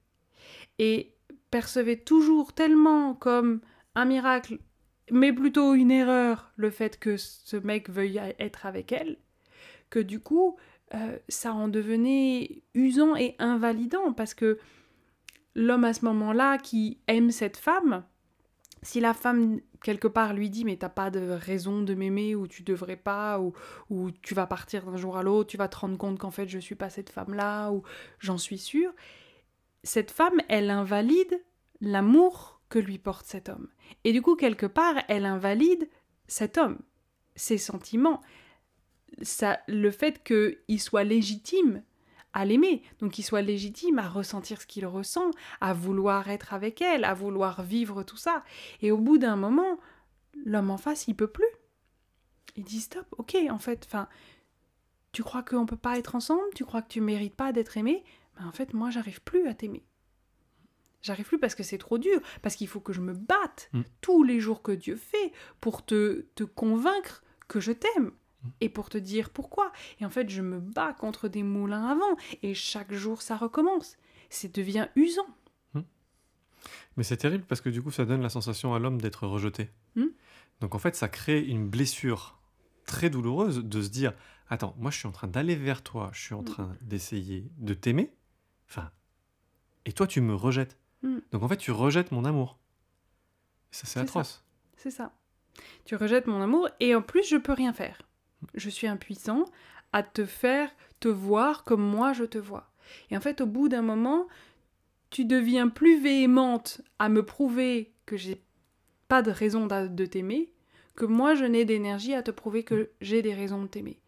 et percevait toujours tellement comme un miracle, mais plutôt une erreur, le fait que ce mec veuille être avec elle, que du coup, euh, ça en devenait usant et invalidant parce que l'homme à ce moment-là qui aime cette femme, si la femme quelque part lui dit mais t'as pas de raison de m'aimer ou tu devrais pas ou, ou tu vas partir d'un jour à l'autre, tu vas te rendre compte qu'en fait je suis pas cette femme-là ou j'en suis sûre, cette femme elle invalide l'amour que lui porte cet homme. Et du coup quelque part elle invalide cet homme, ses sentiments, ça, le fait qu'il soit légitime à l'aimer, donc qu'il soit légitime à ressentir ce qu'il ressent, à vouloir être avec elle, à vouloir vivre tout ça. Et au bout d'un moment, l'homme en face, il peut plus. Il dit stop, ok, en fait, enfin, tu crois qu'on peut pas être ensemble, tu crois que tu mérites pas d'être aimé, mais en fait, moi, j'arrive plus à t'aimer. J'arrive plus parce que c'est trop dur, parce qu'il faut que je me batte mm. tous les jours que Dieu fait pour te, te convaincre que je t'aime et pour te dire pourquoi. Et en fait, je me bats contre des moulins à vent et chaque jour ça recommence. C'est devient usant. Hmm. Mais c'est terrible parce que du coup, ça donne la sensation à l'homme d'être rejeté. Hmm. Donc en fait, ça crée une blessure très douloureuse de se dire Attends, moi je suis en train d'aller vers toi, je suis en hmm. train d'essayer de t'aimer. Enfin, et toi tu me rejettes. Donc en fait, tu rejettes mon amour. ça, c'est atroce. C'est ça. Tu rejettes mon amour et en plus, je peux rien faire je suis impuissant à te faire te voir comme moi je te vois. Et en fait, au bout d'un moment, tu deviens plus véhémente à me prouver que j'ai pas de raison de t'aimer que moi je n'ai d'énergie à te prouver que j'ai des raisons de t'aimer.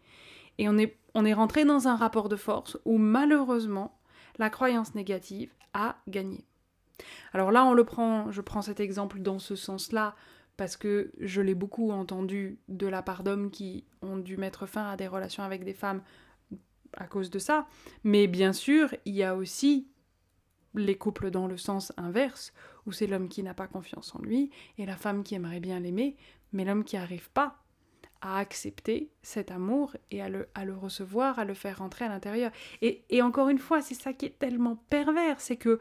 Et on est, on est rentré dans un rapport de force où malheureusement la croyance négative a gagné. Alors là, on le prend, je prends cet exemple dans ce sens-là parce que je l'ai beaucoup entendu de la part d'hommes qui ont dû mettre fin à des relations avec des femmes à cause de ça. Mais bien sûr, il y a aussi les couples dans le sens inverse, où c'est l'homme qui n'a pas confiance en lui et la femme qui aimerait bien l'aimer, mais l'homme qui n'arrive pas à accepter cet amour et à le, à le recevoir, à le faire rentrer à l'intérieur. Et, et encore une fois, c'est ça qui est tellement pervers, c'est que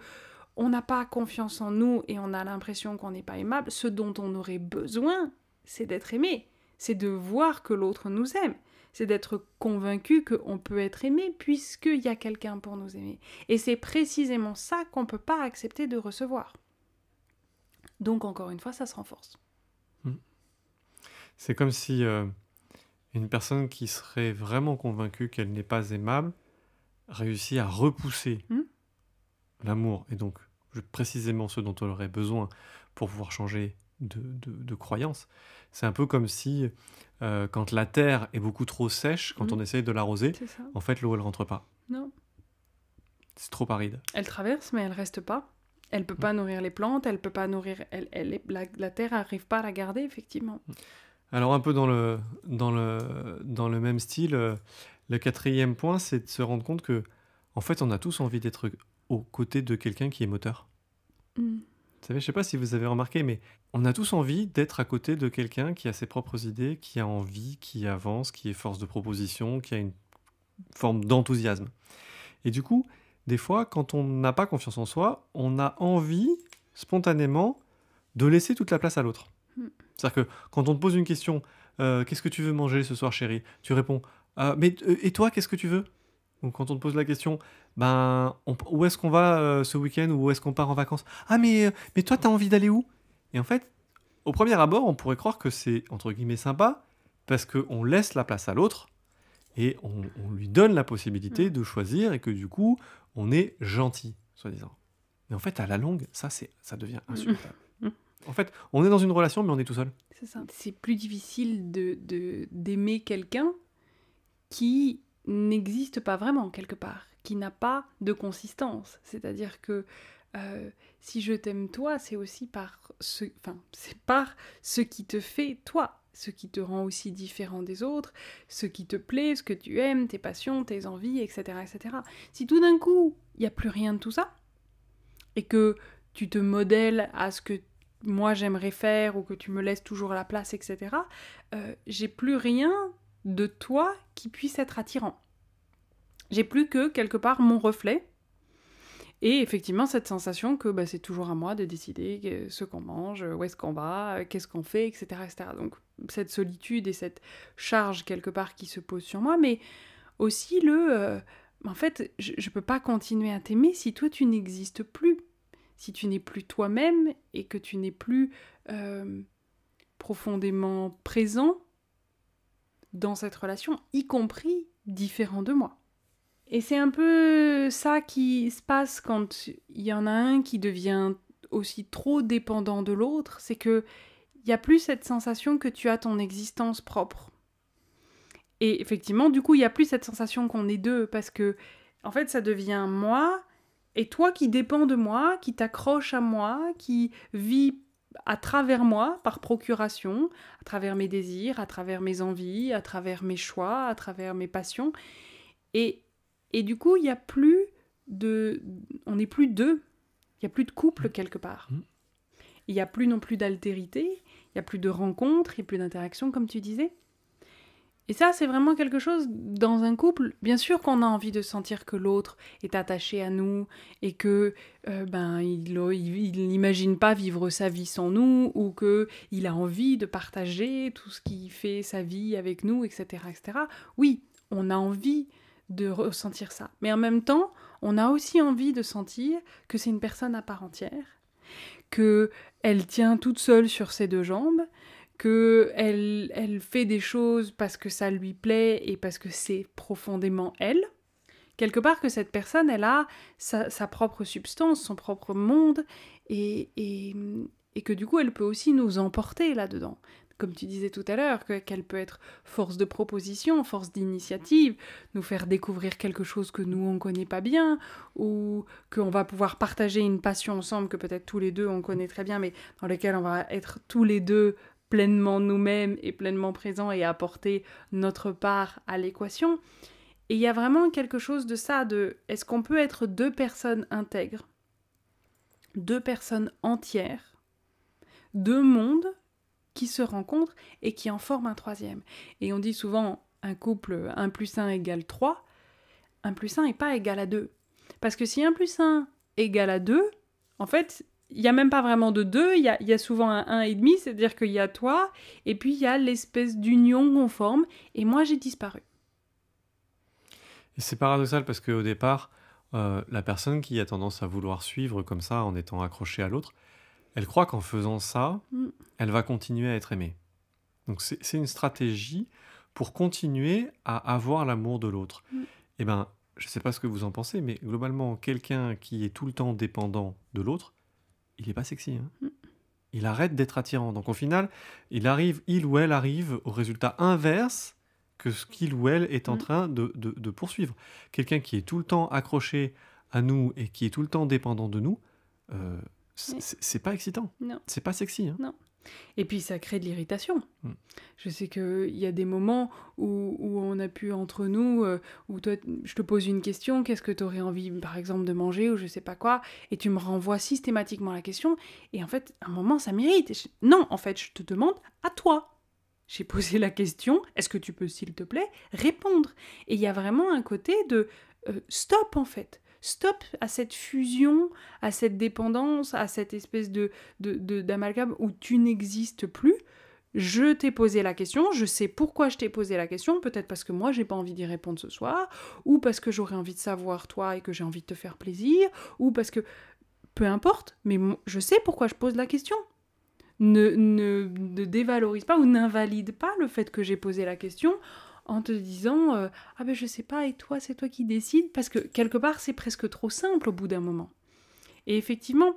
on n'a pas confiance en nous et on a l'impression qu'on n'est pas aimable. Ce dont on aurait besoin, c'est d'être aimé, c'est de voir que l'autre nous aime, c'est d'être convaincu qu'on peut être aimé puisqu'il y a quelqu'un pour nous aimer. Et c'est précisément ça qu'on ne peut pas accepter de recevoir. Donc encore une fois, ça se renforce. Hmm. C'est comme si euh, une personne qui serait vraiment convaincue qu'elle n'est pas aimable réussit à repousser hmm. l'amour et donc précisément ce dont elle aurait besoin pour pouvoir changer de, croyance. C'est un peu comme si euh, quand la terre est beaucoup trop sèche, quand hmm. on essaye de l'arroser, en fait l'eau elle rentre pas. Non. C'est trop aride. Elle traverse mais elle reste pas. Elle peut pas nourrir les plantes, elle peut pas nourrir, elle, elle la, terre n'arrive pas à la garder effectivement. Alors un peu dans le dans le dans le même style, euh, le quatrième point, c'est de se rendre compte que en fait, on a tous envie d'être aux côtés de quelqu'un qui est moteur. Mm. Vous savez, je sais pas si vous avez remarqué, mais on a tous envie d'être à côté de quelqu'un qui a ses propres idées, qui a envie, qui avance, qui est force de proposition, qui a une forme d'enthousiasme. Et du coup, des fois, quand on n'a pas confiance en soi, on a envie, spontanément, de laisser toute la place à l'autre. Hmm. C'est-à-dire que quand on te pose une question, euh, qu'est-ce que tu veux manger ce soir, chérie? Tu réponds, ah, mais euh, et toi, qu'est-ce que tu veux? Donc quand on te pose la question, ben, où est-ce qu'on va euh, ce week-end ou où est-ce qu'on part en vacances? Ah, mais, mais toi, t'as envie d'aller où? Et en fait, au premier abord, on pourrait croire que c'est, entre guillemets, sympa, parce qu'on laisse la place à l'autre, et on, on, lui donne la possibilité hmm. de choisir, et que du coup, on est gentil, soi-disant. Mais en fait, à la longue, ça, c'est, ça devient mm. insupportable. Mm. en fait, on est dans une relation, mais on est tout seul. C'est ça. C'est plus difficile de, d'aimer quelqu'un qui n'existe pas vraiment quelque part, qui n'a pas de consistance. C'est-à-dire que euh, si je t'aime toi, c'est aussi par ce, enfin, c'est par ce qui te fait toi ce qui te rend aussi différent des autres, ce qui te plaît, ce que tu aimes, tes passions, tes envies, etc. etc. Si tout d'un coup, il n'y a plus rien de tout ça, et que tu te modèles à ce que moi j'aimerais faire, ou que tu me laisses toujours la place, etc., euh, j'ai plus rien de toi qui puisse être attirant. J'ai plus que quelque part mon reflet, et effectivement, cette sensation que bah, c'est toujours à moi de décider euh, ce qu'on mange, où est-ce qu'on va, euh, qu'est-ce qu'on fait, etc.. Donc cette solitude et cette charge quelque part qui se pose sur moi, mais aussi le... Euh, en fait, je ne peux pas continuer à t'aimer si toi tu n'existes plus, si tu n'es plus toi-même et que tu n'es plus profondément présent dans cette relation, y compris différent de moi. Et c'est un peu ça qui se passe quand il y en a un qui devient aussi trop dépendant de l'autre, c'est que il y a plus cette sensation que tu as ton existence propre. Et effectivement, du coup, il y a plus cette sensation qu'on est deux parce que en fait, ça devient moi et toi qui dépends de moi, qui t'accroche à moi, qui vit à travers moi par procuration, à travers mes désirs, à travers mes envies, à travers mes choix, à travers mes passions. Et et du coup, il n'y a plus de. On n'est plus deux. Il n'y a plus de couple quelque part. Mm. Il n'y a plus non plus d'altérité. Il n'y a plus de rencontres. Il n'y a plus d'interaction, comme tu disais. Et ça, c'est vraiment quelque chose dans un couple. Bien sûr qu'on a envie de sentir que l'autre est attaché à nous et que euh, ben il n'imagine pas vivre sa vie sans nous ou que il a envie de partager tout ce qui fait sa vie avec nous, etc., etc. Oui, on a envie de ressentir ça. Mais en même temps, on a aussi envie de sentir que c'est une personne à part entière, que elle tient toute seule sur ses deux jambes, que elle, elle fait des choses parce que ça lui plaît et parce que c'est profondément elle, quelque part que cette personne, elle a sa, propre substance, son propre monde, et, et, que du coup, elle peut aussi nous emporter là-dedans. Comme tu disais tout à l'heure, qu'elle peut être force de proposition, force d'initiative, nous faire découvrir quelque chose que nous, on ne connaît pas bien, ou qu'on va pouvoir partager une passion ensemble que peut-être tous les deux, on connaît très bien, mais dans lequel on va être tous les deux pleinement nous-mêmes et pleinement présents et apporter notre part à l'équation. Et il y a vraiment quelque chose de ça, de est-ce qu'on peut être deux personnes intègres, deux personnes entières, deux mondes qui se rencontrent et qui en forment un troisième. Et on dit souvent un couple 1 plus 1 égale 3, 1 plus 1 n'est pas égal à 2. Parce que si 1 plus 1 égale à 2, en fait, il n'y a même pas vraiment de 2, il y a, y a, souvent un 1,5, c'est-à-dire qu'il y a toi, et puis il y a l'espèce d'union conforme, et moi j'ai disparu. Et c'est paradoxal parce qu'au départ, euh, la personne qui a tendance à vouloir suivre comme ça en étant accrochée à l'autre, elle croit qu'en faisant ça, mm. elle va continuer à être aimée. Donc c'est une stratégie pour continuer à avoir l'amour de l'autre. Mm. Eh bien, je ne sais pas ce que vous en pensez, mais globalement, quelqu'un qui est tout le temps dépendant de l'autre, il n'est pas sexy. Hein. Mm. Il arrête d'être attirant. Donc au final, il arrive, il ou elle arrive au résultat inverse que ce qu'il ou elle est en mm. train de, de, poursuivre. Quelqu'un qui est tout le temps accroché à nous et qui est tout le temps dépendant de nous, euh, c'est pas excitant. Non. C'est pas sexy. Hein. Non. Et puis ça crée de l'irritation. Mm. Je sais qu'il y a des moments où, où, on a pu entre nous, euh, où toi, je te pose une question, qu'est-ce que tu aurais envie, par exemple, de manger ou je sais pas quoi, et tu me renvoies systématiquement la question, et en fait, à un moment, ça m'irrite. Non, en fait, je te demande à toi. J'ai posé la question, est-ce que tu peux, s'il te plaît, répondre? Et il y a vraiment un côté de euh, stop, en fait. Stop à cette fusion, à cette dépendance, à cette espèce de d'amalgame où tu n'existes plus. Je t'ai posé la question, je sais pourquoi je t'ai posé la question, peut-être parce que moi j'ai pas envie d'y répondre ce soir, ou parce que j'aurais envie de savoir toi et que j'ai envie de te faire plaisir, ou parce que peu importe, mais je sais pourquoi je pose la question ne, ne, dévalorise pas ou n'invalide pas le fait que j'ai posé la question en te disant euh, ah ben je sais pas et toi c'est toi qui décides parce que quelque part c'est presque trop simple au bout d'un moment. Et effectivement,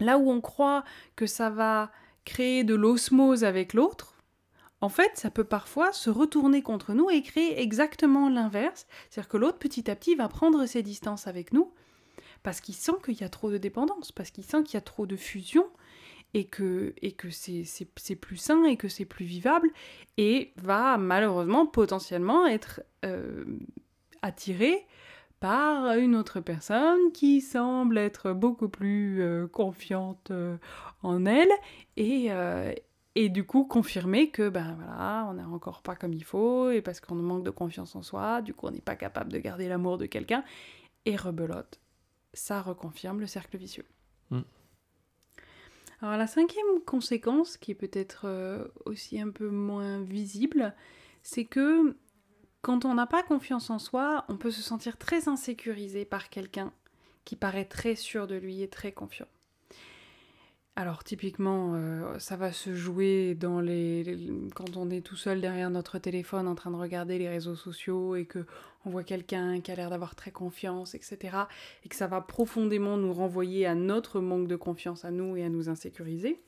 là où on croit que ça va créer de l'osmose avec l'autre, en fait, ça peut parfois se retourner contre nous et créer exactement l'inverse, c'est-à-dire que l'autre petit à petit va prendre ses distances avec nous parce qu'il sent qu'il y a trop de dépendance, parce qu'il sent qu'il y a trop de fusion, et que, et que c'est plus sain et que c'est plus vivable et va malheureusement potentiellement être euh, attiré par une autre personne qui semble être beaucoup plus euh, confiante euh, en elle et, et du coup confirmer que ben voilà on n'est encore pas comme il faut et parce qu'on manque de confiance en soi du coup on n'est pas capable de garder l'amour de quelqu'un et rebelote ça reconfirme le cercle vicieux. Mm. Alors la cinquième conséquence, qui est peut-être euh, aussi un peu moins visible, c'est que quand on n'a pas confiance en soi, on peut se sentir très insécurisé par quelqu'un qui paraît très sûr de lui et très confiant. Alors typiquement, euh, ça va se jouer dans les, quand on est tout seul derrière notre téléphone en train de regarder les réseaux sociaux et que on voit quelqu'un qui a l'air d'avoir très confiance, etc. Et que ça va profondément nous renvoyer à notre manque de confiance à nous et à nous insécuriser.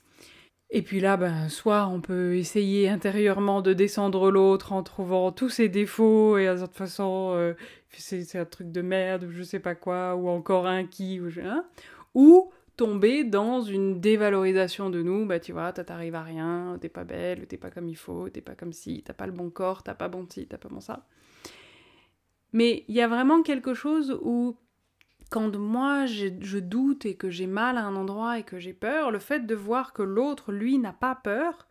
Et puis là, ben, soit on peut essayer intérieurement de descendre l'autre en trouvant tous ses défauts et de toute façon euh, c'est un truc de merde ou je sais pas quoi, ou encore un qui, ou, hein, ou tomber dans une dévalorisation de nous, bah tu vois, t'arrives à rien, t'es pas belle, t'es pas comme il faut, t'es pas comme si, t'as pas le bon corps, t'as pas bon ci, t'as pas bon ça. Mais il y a vraiment quelque chose où quand moi je doute et que j'ai mal à un endroit et que j'ai peur, le fait de voir que l'autre, lui, n'a pas peur,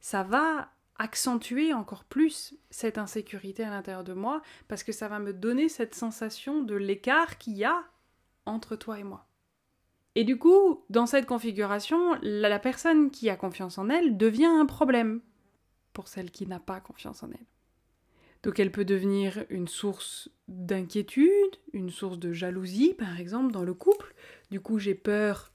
ça va accentuer encore plus cette insécurité à l'intérieur de moi parce que ça va me donner cette sensation de l'écart qu'il y a entre toi et moi. Et du coup, dans cette configuration, la, personne qui a confiance en elle devient un problème pour celle qui n'a pas confiance en elle. Donc elle peut devenir une source d'inquiétude, une source de jalousie, par exemple, dans le couple. Du coup, j'ai peur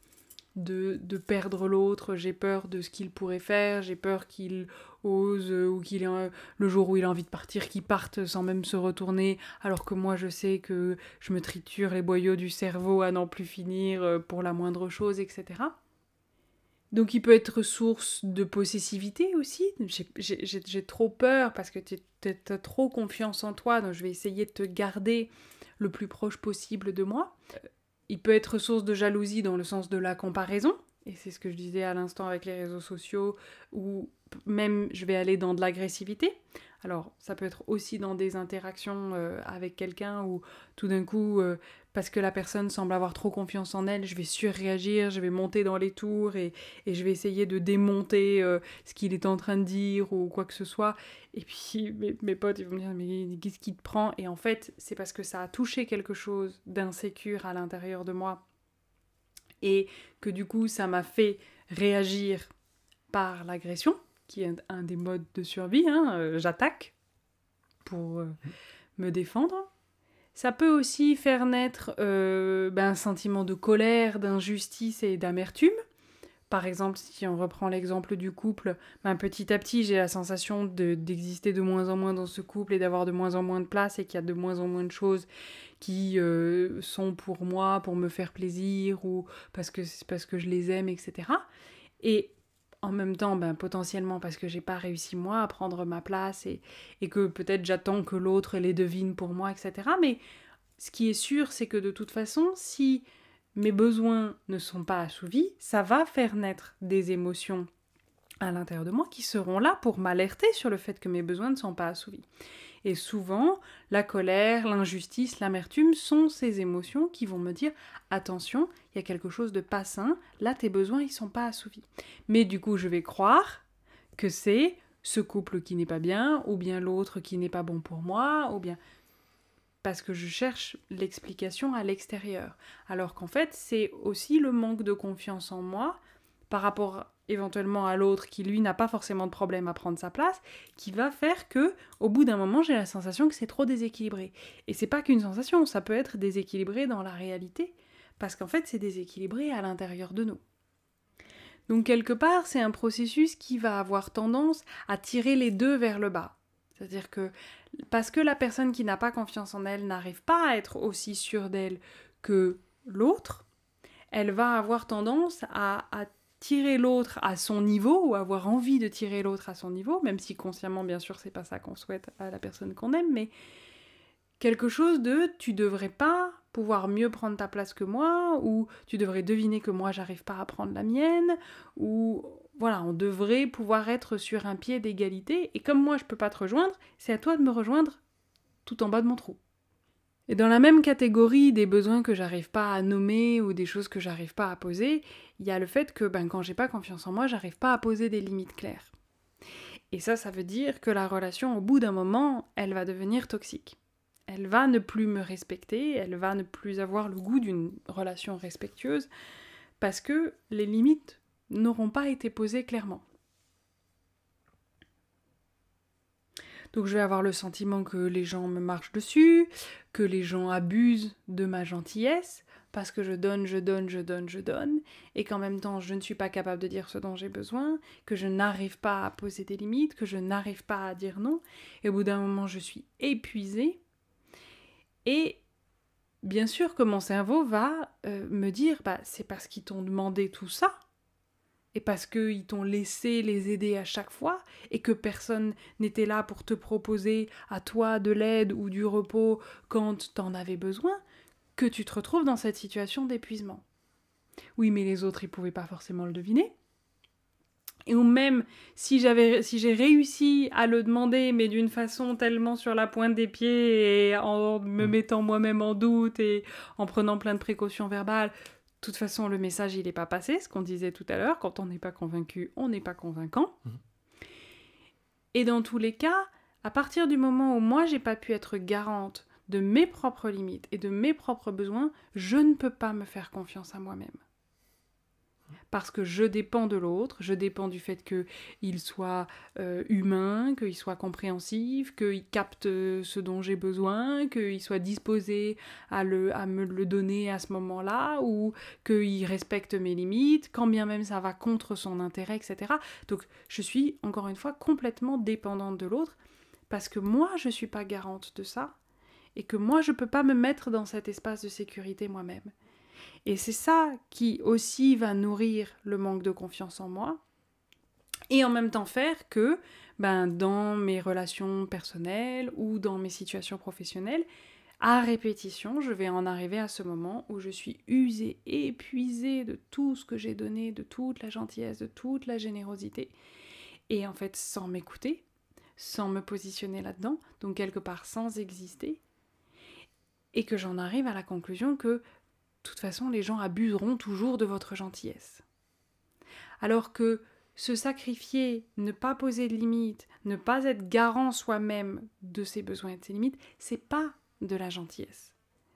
de, de perdre l'autre, j'ai peur de ce qu'il pourrait faire, j'ai peur qu'il ose euh, ou qu'il ait le jour où il a envie de partir, qu'il parte sans même se retourner, alors que moi je sais que je me triture les boyaux du cerveau à n'en plus finir euh, pour la moindre chose, etc. Donc il peut être source de possessivité aussi. J'ai- trop peur parce que tu as trop confiance en toi, donc je vais essayer de te garder le plus proche possible de moi. Il peut être source de jalousie dans le sens de la comparaison, et c'est ce que je disais à l'instant avec les réseaux sociaux, ou même je vais aller dans de l'agressivité. Alors ça peut être aussi dans des interactions euh, avec quelqu'un où tout d'un coup, euh, parce que la personne semble avoir trop confiance en elle, je vais surréagir, je vais monter dans les tours et, et je vais essayer de démonter euh, ce qu'il est en train de dire ou quoi que ce soit. Et puis mes, potes ils vont me dire mais qu'est-ce qui te prend? Et en fait c'est parce que ça a touché quelque chose d'insécure à l'intérieur de moi et que du coup ça m'a fait réagir par l'agression, qui est un des modes de survie. hein, euh, J'attaque pour euh, me défendre. Ça peut aussi faire naître euh, ben, un sentiment de colère, d'injustice et d'amertume. Par exemple, si on reprend l'exemple du couple, ben, petit à petit, j'ai la sensation de- d'exister de, moins en moins dans ce couple et d'avoir de moins en moins de place et qu'il y a de moins en moins de choses qui euh, sont pour moi, pour me faire plaisir ou parce que, parce que je les aime, etc. Et en même temps, ben, potentiellement parce que j'ai pas réussi moi à prendre ma place et, et que peut-être j'attends que l'autre les devine pour moi, etc. Mais ce qui est sûr, c'est que de toute façon, si mes besoins ne sont pas assouvis, ça va faire naître des émotions à l'intérieur de moi qui seront là pour m'alerter sur le fait que mes besoins ne sont pas assouvis. Et souvent, la colère, l'injustice, l'amertume sont ces émotions qui vont me dire attention, il y a quelque chose de pas sain, là tes besoins ils sont pas assouvis. Mais du coup, je vais croire que c'est ce couple qui n'est pas bien, ou bien l'autre qui n'est pas bon pour moi, ou bien parce que je cherche l'explication à l'extérieur. Alors qu'en fait, c'est aussi le manque de confiance en moi par rapport éventuellement à l'autre qui lui n'a pas forcément de problème à prendre sa place, qui va faire que au bout d'un moment, j'ai la sensation que c'est trop déséquilibré. Et c'est pas qu'une sensation, ça peut être déséquilibré dans la réalité parce qu'en fait, c'est déséquilibré à l'intérieur de nous. Donc quelque part, c'est un processus qui va avoir tendance à tirer les deux vers le bas. C'est-à-dire que parce que la personne qui n'a pas confiance en elle n'arrive pas à être aussi sûre d'elle que l'autre, elle va avoir tendance à, tirer l'autre à son niveau ou avoir envie de tirer l'autre à son niveau, même si consciemment, bien sûr, c'est pas ça qu'on souhaite à la personne qu'on aime, mais quelque chose de tu devrais pas pouvoir mieux prendre ta place que moi, ou tu devrais deviner que moi j'arrive pas à prendre la mienne, ou voilà, on devrait pouvoir être sur un pied d'égalité, et comme moi je peux pas te rejoindre, c'est à toi de me rejoindre tout en bas de mon trou. Et dans la même catégorie des besoins que j'arrive pas à nommer ou des choses que j'arrive pas à poser, il y a le fait que ben, quand j'ai pas confiance en moi, j'arrive pas à poser des limites claires. Et ça, ça veut dire que la relation, au bout d'un moment, elle va devenir toxique. Elle va ne plus me respecter, elle va ne plus avoir le goût d'une relation respectueuse, parce que les limites n'auront pas été posées clairement. Donc je vais avoir le sentiment que les gens me marchent dessus, que les gens abusent de ma gentillesse, parce que je donne, je donne, je donne, je donne, et qu'en même temps je ne suis pas capable de dire ce dont j'ai besoin, que je n'arrive pas à poser des limites, que je n'arrive pas à dire non, et au bout d'un moment je suis épuisée, et bien sûr que mon cerveau va euh, me dire, bah, c'est parce qu'ils t'ont demandé tout ça, et parce qu'ils t'ont laissé les aider à chaque fois, et que personne n'était là pour te proposer à toi de l'aide ou du repos quand t'en avais besoin, que tu te retrouves dans cette situation d'épuisement. Oui, mais les autres, ils pouvaient pas forcément le deviner. Et ou même si j'avais si j'ai réussi à le demander mais d'une façon tellement sur la pointe des pieds et en me mettant moi-même en doute et en prenant plein de précautions verbales, de toute façon le message il n'est pas passé, ce qu'on disait tout à l'heure, quand on n'est pas convaincu, on n'est pas convaincant. Mhm. Et dans tous les cas, à partir du moment où moi j'ai pas pu être garante de mes propres limites et de mes propres besoins, je ne peux pas me faire confiance à moi-même. Parce que je dépends de l'autre, je dépends du fait qu'il soit euh, humain, qu'il soit compréhensif, qu'il capte ce dont j'ai besoin, qu'il soit disposé à, à me le donner à ce moment-là, ou qu'il respecte mes limites, quand bien même ça va contre son intérêt, etc. Donc je suis, encore une fois, complètement dépendante de l'autre, parce que moi, je ne suis pas garante de ça, et que moi, je ne peux pas me mettre dans cet espace de sécurité moi-même. Et c'est ça qui aussi va nourrir le manque de confiance en moi. Et en même temps faire que ben, dans mes relations personnelles ou dans mes situations professionnelles, à répétition, je vais en arriver à ce moment où je suis usée, épuisée de tout ce que j'ai donné, de toute la gentillesse, de toute la générosité. Et en fait, sans m'écouter, sans me positionner là-dedans, donc quelque part sans exister, et que j'en arrive à la conclusion que toute façon, les gens abuseront toujours de votre gentillesse. Alors que se sacrifier, ne pas poser de limites, ne pas être garant soi-même de ses besoins et de ses limites, c'est pas de la gentillesse.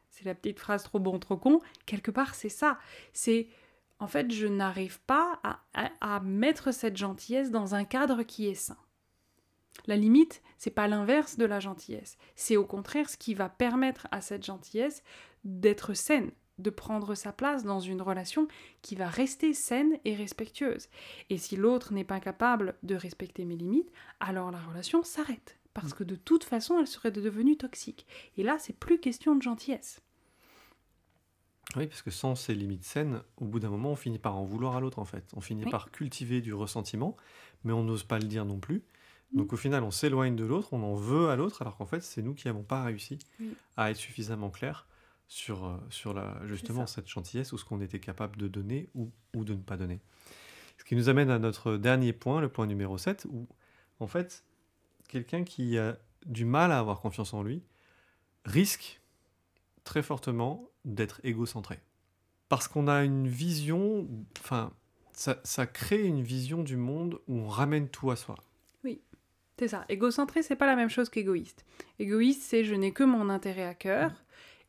C'est la petite phrase trop bon, trop con. Quelque part, c'est ça. C'est en fait, je n'arrive pas à, à, mettre cette gentillesse dans un cadre qui est sain. La limite, c'est pas l'inverse de la gentillesse. C'est au contraire ce qui va permettre à cette gentillesse d'être saine, de prendre sa place dans une relation qui va rester saine et respectueuse. Et si l'autre n'est pas capable de respecter mes limites, alors la relation s'arrête. Parce que de toute façon, elle serait devenue toxique. Et là, c'est plus question de gentillesse. Oui, parce que sans ces limites saines, au bout d'un moment, on finit par en vouloir à l'autre, en fait. On finit par cultiver du ressentiment, mais on n'ose pas le dire non plus. Donc au final, on s'éloigne de l'autre, on en veut à l'autre, alors qu'en fait, c'est nous qui n'avons pas réussi à être suffisamment clairs sur, euh, sur la, justement cette gentillesse ou ce qu'on était capable de donner ou, ou, de ne pas donner. Ce qui nous amène à notre dernier point, le point numéro 7, où en fait, quelqu'un qui a du mal à avoir confiance en lui risque très fortement d'être égocentré. Parce qu'on a une vision, enfin, ça, ça, crée une vision du monde où on ramène tout à soi. Oui, c'est ça. Égocentré, c'est pas la même chose qu'égoïste. Égoïste, c'est je n'ai que mon intérêt à cœur.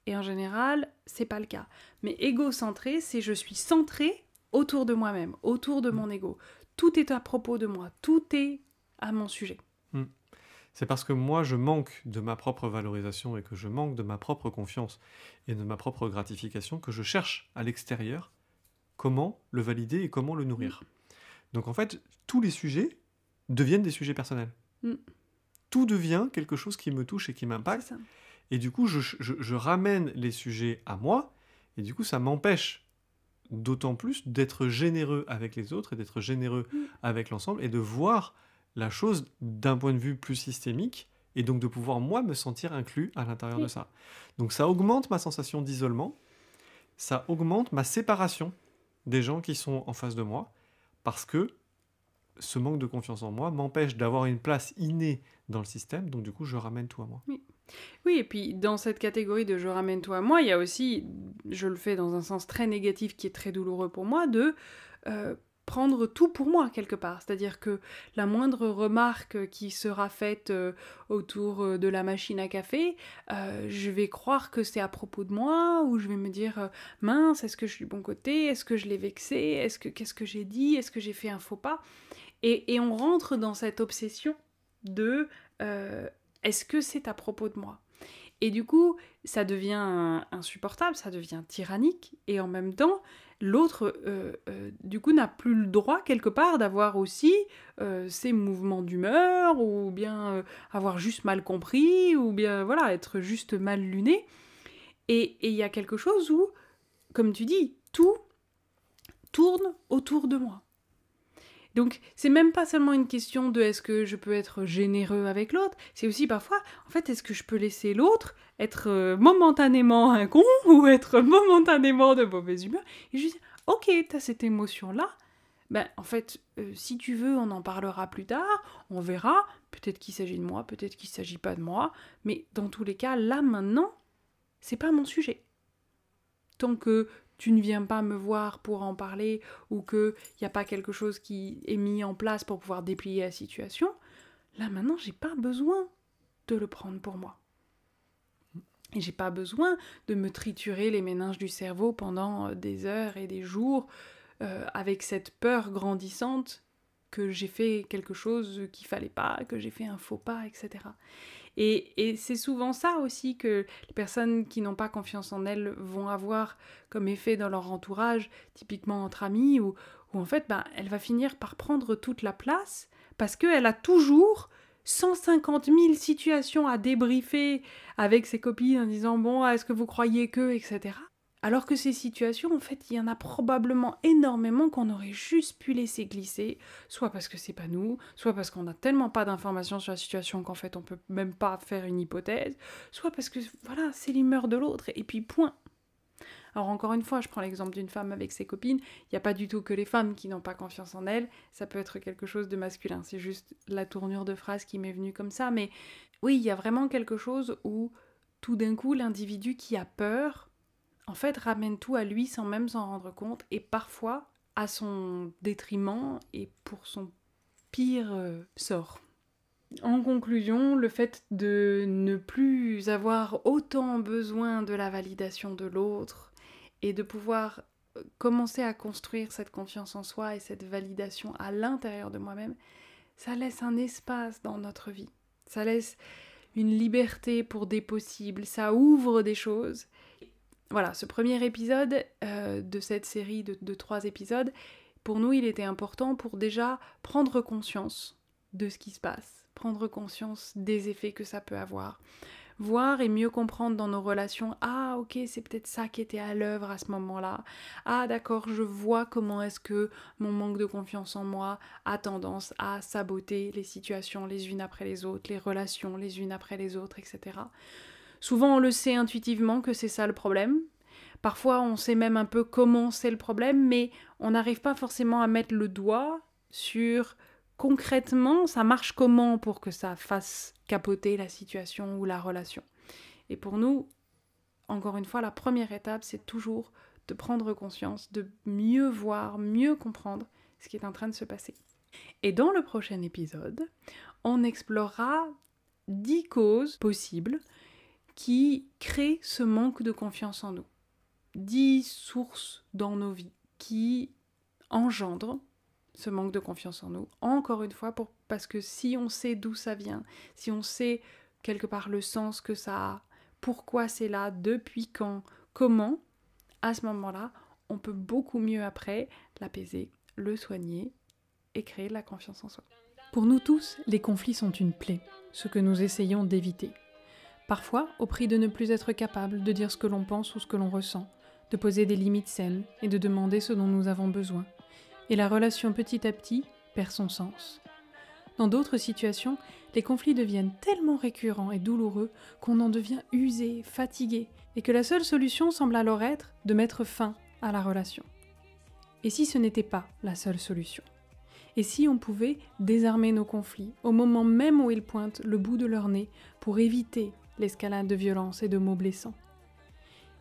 Et en général, c'est pas le cas. Mais égocentré, c'est je suis centré autour de moi-même, autour de mon ego. Tout est à propos de moi, tout est à mon sujet. Hmm. C'est parce que moi, je manque de ma propre valorisation et que je manque de ma propre confiance et de ma propre gratification que je cherche à l'extérieur comment le valider et comment le nourrir. Donc en fait, tous les sujets deviennent des sujets personnels. Tout devient quelque chose qui me touche et qui m'impacte. Et du coup, je, ramène les sujets à moi, et du coup, ça m'empêche d'autant plus d'être généreux avec les autres et d'être généreux mm. avec l'ensemble et de voir la chose d'un point de vue plus systémique et donc de pouvoir moi me sentir inclus à l'intérieur de ça. Donc ça augmente ma sensation d'isolement, ça augmente ma séparation des gens qui sont en face de moi parce que ce manque de confiance en moi m'empêche d'avoir une place innée dans le système, donc du coup je ramène tout à moi. Oui, et puis dans cette catégorie de je ramène toi à moi, il y a aussi, je le fais dans un sens très négatif qui est très douloureux pour moi, de euh, prendre tout pour moi quelque part. C'est-à-dire que la moindre remarque qui sera faite euh, autour euh, de la machine à café, je vais croire que c'est à propos de moi, ou je vais me dire mince, est-ce que je suis du bon côté, est-ce que je l'ai vexé, est-ce que qu'est-ce que j'ai dit, est-ce que j'ai fait un faux pas, et, et, on rentre dans cette obsession de est-ce que c'est à propos de moi? Et du coup, ça devient insupportable, ça devient tyrannique, et en même temps, l'autre, euh, euh, du coup, n'a plus le droit, quelque part, d'avoir aussi euh, ses mouvements d'humeur, ou bien avoir juste mal compris, ou bien, voilà, être juste mal luné. Et il y a quelque chose où, comme tu dis, tout tourne autour de moi. Donc c'est même pas seulement une question de est-ce que je peux être généreux avec l'autre, c'est aussi parfois, en fait, est-ce que je peux laisser l'autre être euh, momentanément un con ou être momentanément de mauvaise humeur et je dis ok, t'as cette émotion-là, ben en fait, euh, si tu veux, on en parlera plus tard, on verra, peut-être qu'il s'agit de moi, peut-être qu'il s'agit pas de moi, mais dans tous les cas, là maintenant, c'est pas mon sujet. Tant que tu ne viens pas me voir pour en parler ou qu'il n'y a pas quelque chose qui est mis en place pour pouvoir déplier la situation, là maintenant j'ai pas besoin de le prendre pour moi. Et j'ai pas besoin de me triturer les méninges du cerveau pendant euh, des heures et des jours euh, avec cette peur grandissante que j'ai fait quelque chose qu'il fallait pas, que j'ai fait un faux pas, etc. Et, c'est souvent ça aussi que les personnes qui n'ont pas confiance en elles vont avoir comme effet dans leur entourage, typiquement entre amis, où, en fait, ben, elle va finir par prendre toute la place parce qu'elle a toujours 150 000 situations à débriefer avec ses copines en disant bon, est-ce que vous croyez que, etc. Alors que ces situations, en fait, il y en a probablement énormément qu'on aurait juste pu laisser glisser, soit parce que c'est pas nous, soit parce qu'on n'a tellement pas d'informations sur la situation qu'en fait on peut même pas faire une hypothèse, soit parce que voilà, c'est l'humeur de l'autre, et puis point. Alors encore une fois, je prends l'exemple d'une femme avec ses copines, il n'y a pas du tout que les femmes qui n'ont pas confiance en elles, ça peut être quelque chose de masculin, c'est juste la tournure de phrase qui m'est venue comme ça, mais oui, il y a vraiment quelque chose où tout d'un coup l'individu qui a peur en fait, ramène tout à lui sans même s'en rendre compte, et parfois à son détriment et pour son pire euh, sort. En conclusion, le fait de ne plus avoir autant besoin de la validation de l'autre et de pouvoir euh, commencer à construire cette confiance en soi et cette validation à l'intérieur de moi-même, ça laisse un espace dans notre vie. Ça laisse une liberté pour des possibles, ça ouvre des choses voilà, ce premier épisode euh, de cette série de, trois épisodes, pour nous, il était important pour déjà prendre conscience de ce qui se passe, prendre conscience des effets que ça peut avoir, voir et mieux comprendre dans nos relations, ah ok, c'est peut-être ça qui était à l'œuvre à ce moment-là, ah d'accord, je vois comment est-ce que mon manque de confiance en moi a tendance à saboter les situations les unes après les autres, les relations les unes après les autres, etc. Souvent, on le sait intuitivement que c'est ça le problème. Parfois, on sait même un peu comment c'est le problème, mais on n'arrive pas forcément à mettre le doigt sur concrètement ça marche comment pour que ça fasse capoter la situation ou la relation. Et pour nous, encore une fois, la première étape, c'est toujours de prendre conscience, de mieux voir, mieux comprendre ce qui est en train de se passer. Et dans le prochain épisode, on explorera 10 causes possibles qui créent ce manque de confiance en nous. Dix sources dans nos vies qui engendrent ce manque de confiance en nous. Encore une fois, parce que si on sait d'où ça vient, si on sait quelque part le sens que ça a, pourquoi c'est là, depuis quand, comment, à ce moment-là, on peut beaucoup mieux après l'apaiser, le soigner et créer de la confiance en soi. Pour nous tous, les conflits sont une plaie, ce que nous essayons d'éviter. Parfois, au prix de ne plus être capable de dire ce que l'on pense ou ce que l'on ressent, de poser des limites saines et de demander ce dont nous avons besoin. Et la relation petit à petit perd son sens. Dans d'autres situations, les conflits deviennent tellement récurrents et douloureux qu'on en devient usé, fatigué, et que la seule solution semble alors être de mettre fin à la relation. Et si ce n'était pas la seule solution? Et si on pouvait désarmer nos conflits au moment même où ils pointent le bout de leur nez pour éviter l'escalade de violence et de mots blessants.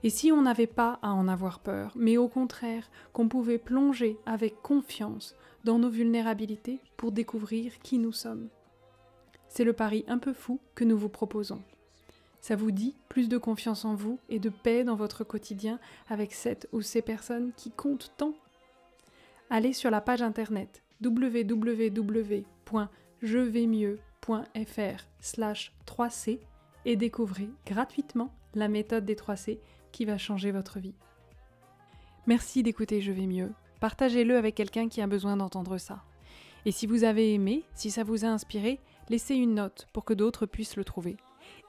Et si on n'avait pas à en avoir peur, mais au contraire qu'on pouvait plonger avec confiance dans nos vulnérabilités pour découvrir qui nous sommes C'est le pari un peu fou que nous vous proposons. Ça vous dit plus de confiance en vous et de paix dans votre quotidien avec cette ou ces personnes qui comptent tant? Allez sur la page internet www.jevaiemieux.fr 3c et découvrez gratuitement la méthode des 3C qui va changer votre vie. Merci d'écouter Je vais mieux. Partagez-le avec quelqu'un qui a besoin d'entendre ça. Et si vous avez aimé, si ça vous a inspiré, laissez une note pour que d'autres puissent le trouver.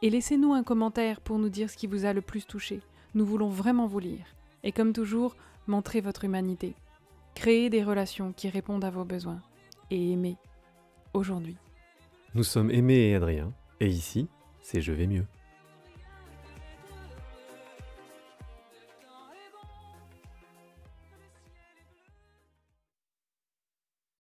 Et laissez-nous un commentaire pour nous dire ce qui vous a le plus touché. Nous voulons vraiment vous lire. Et comme toujours, montrez votre humanité. Créez des relations qui répondent à vos besoins. Et aimez. Aujourd'hui. Nous sommes Aimé et Adrien. Et ici, c'est Je vais mieux.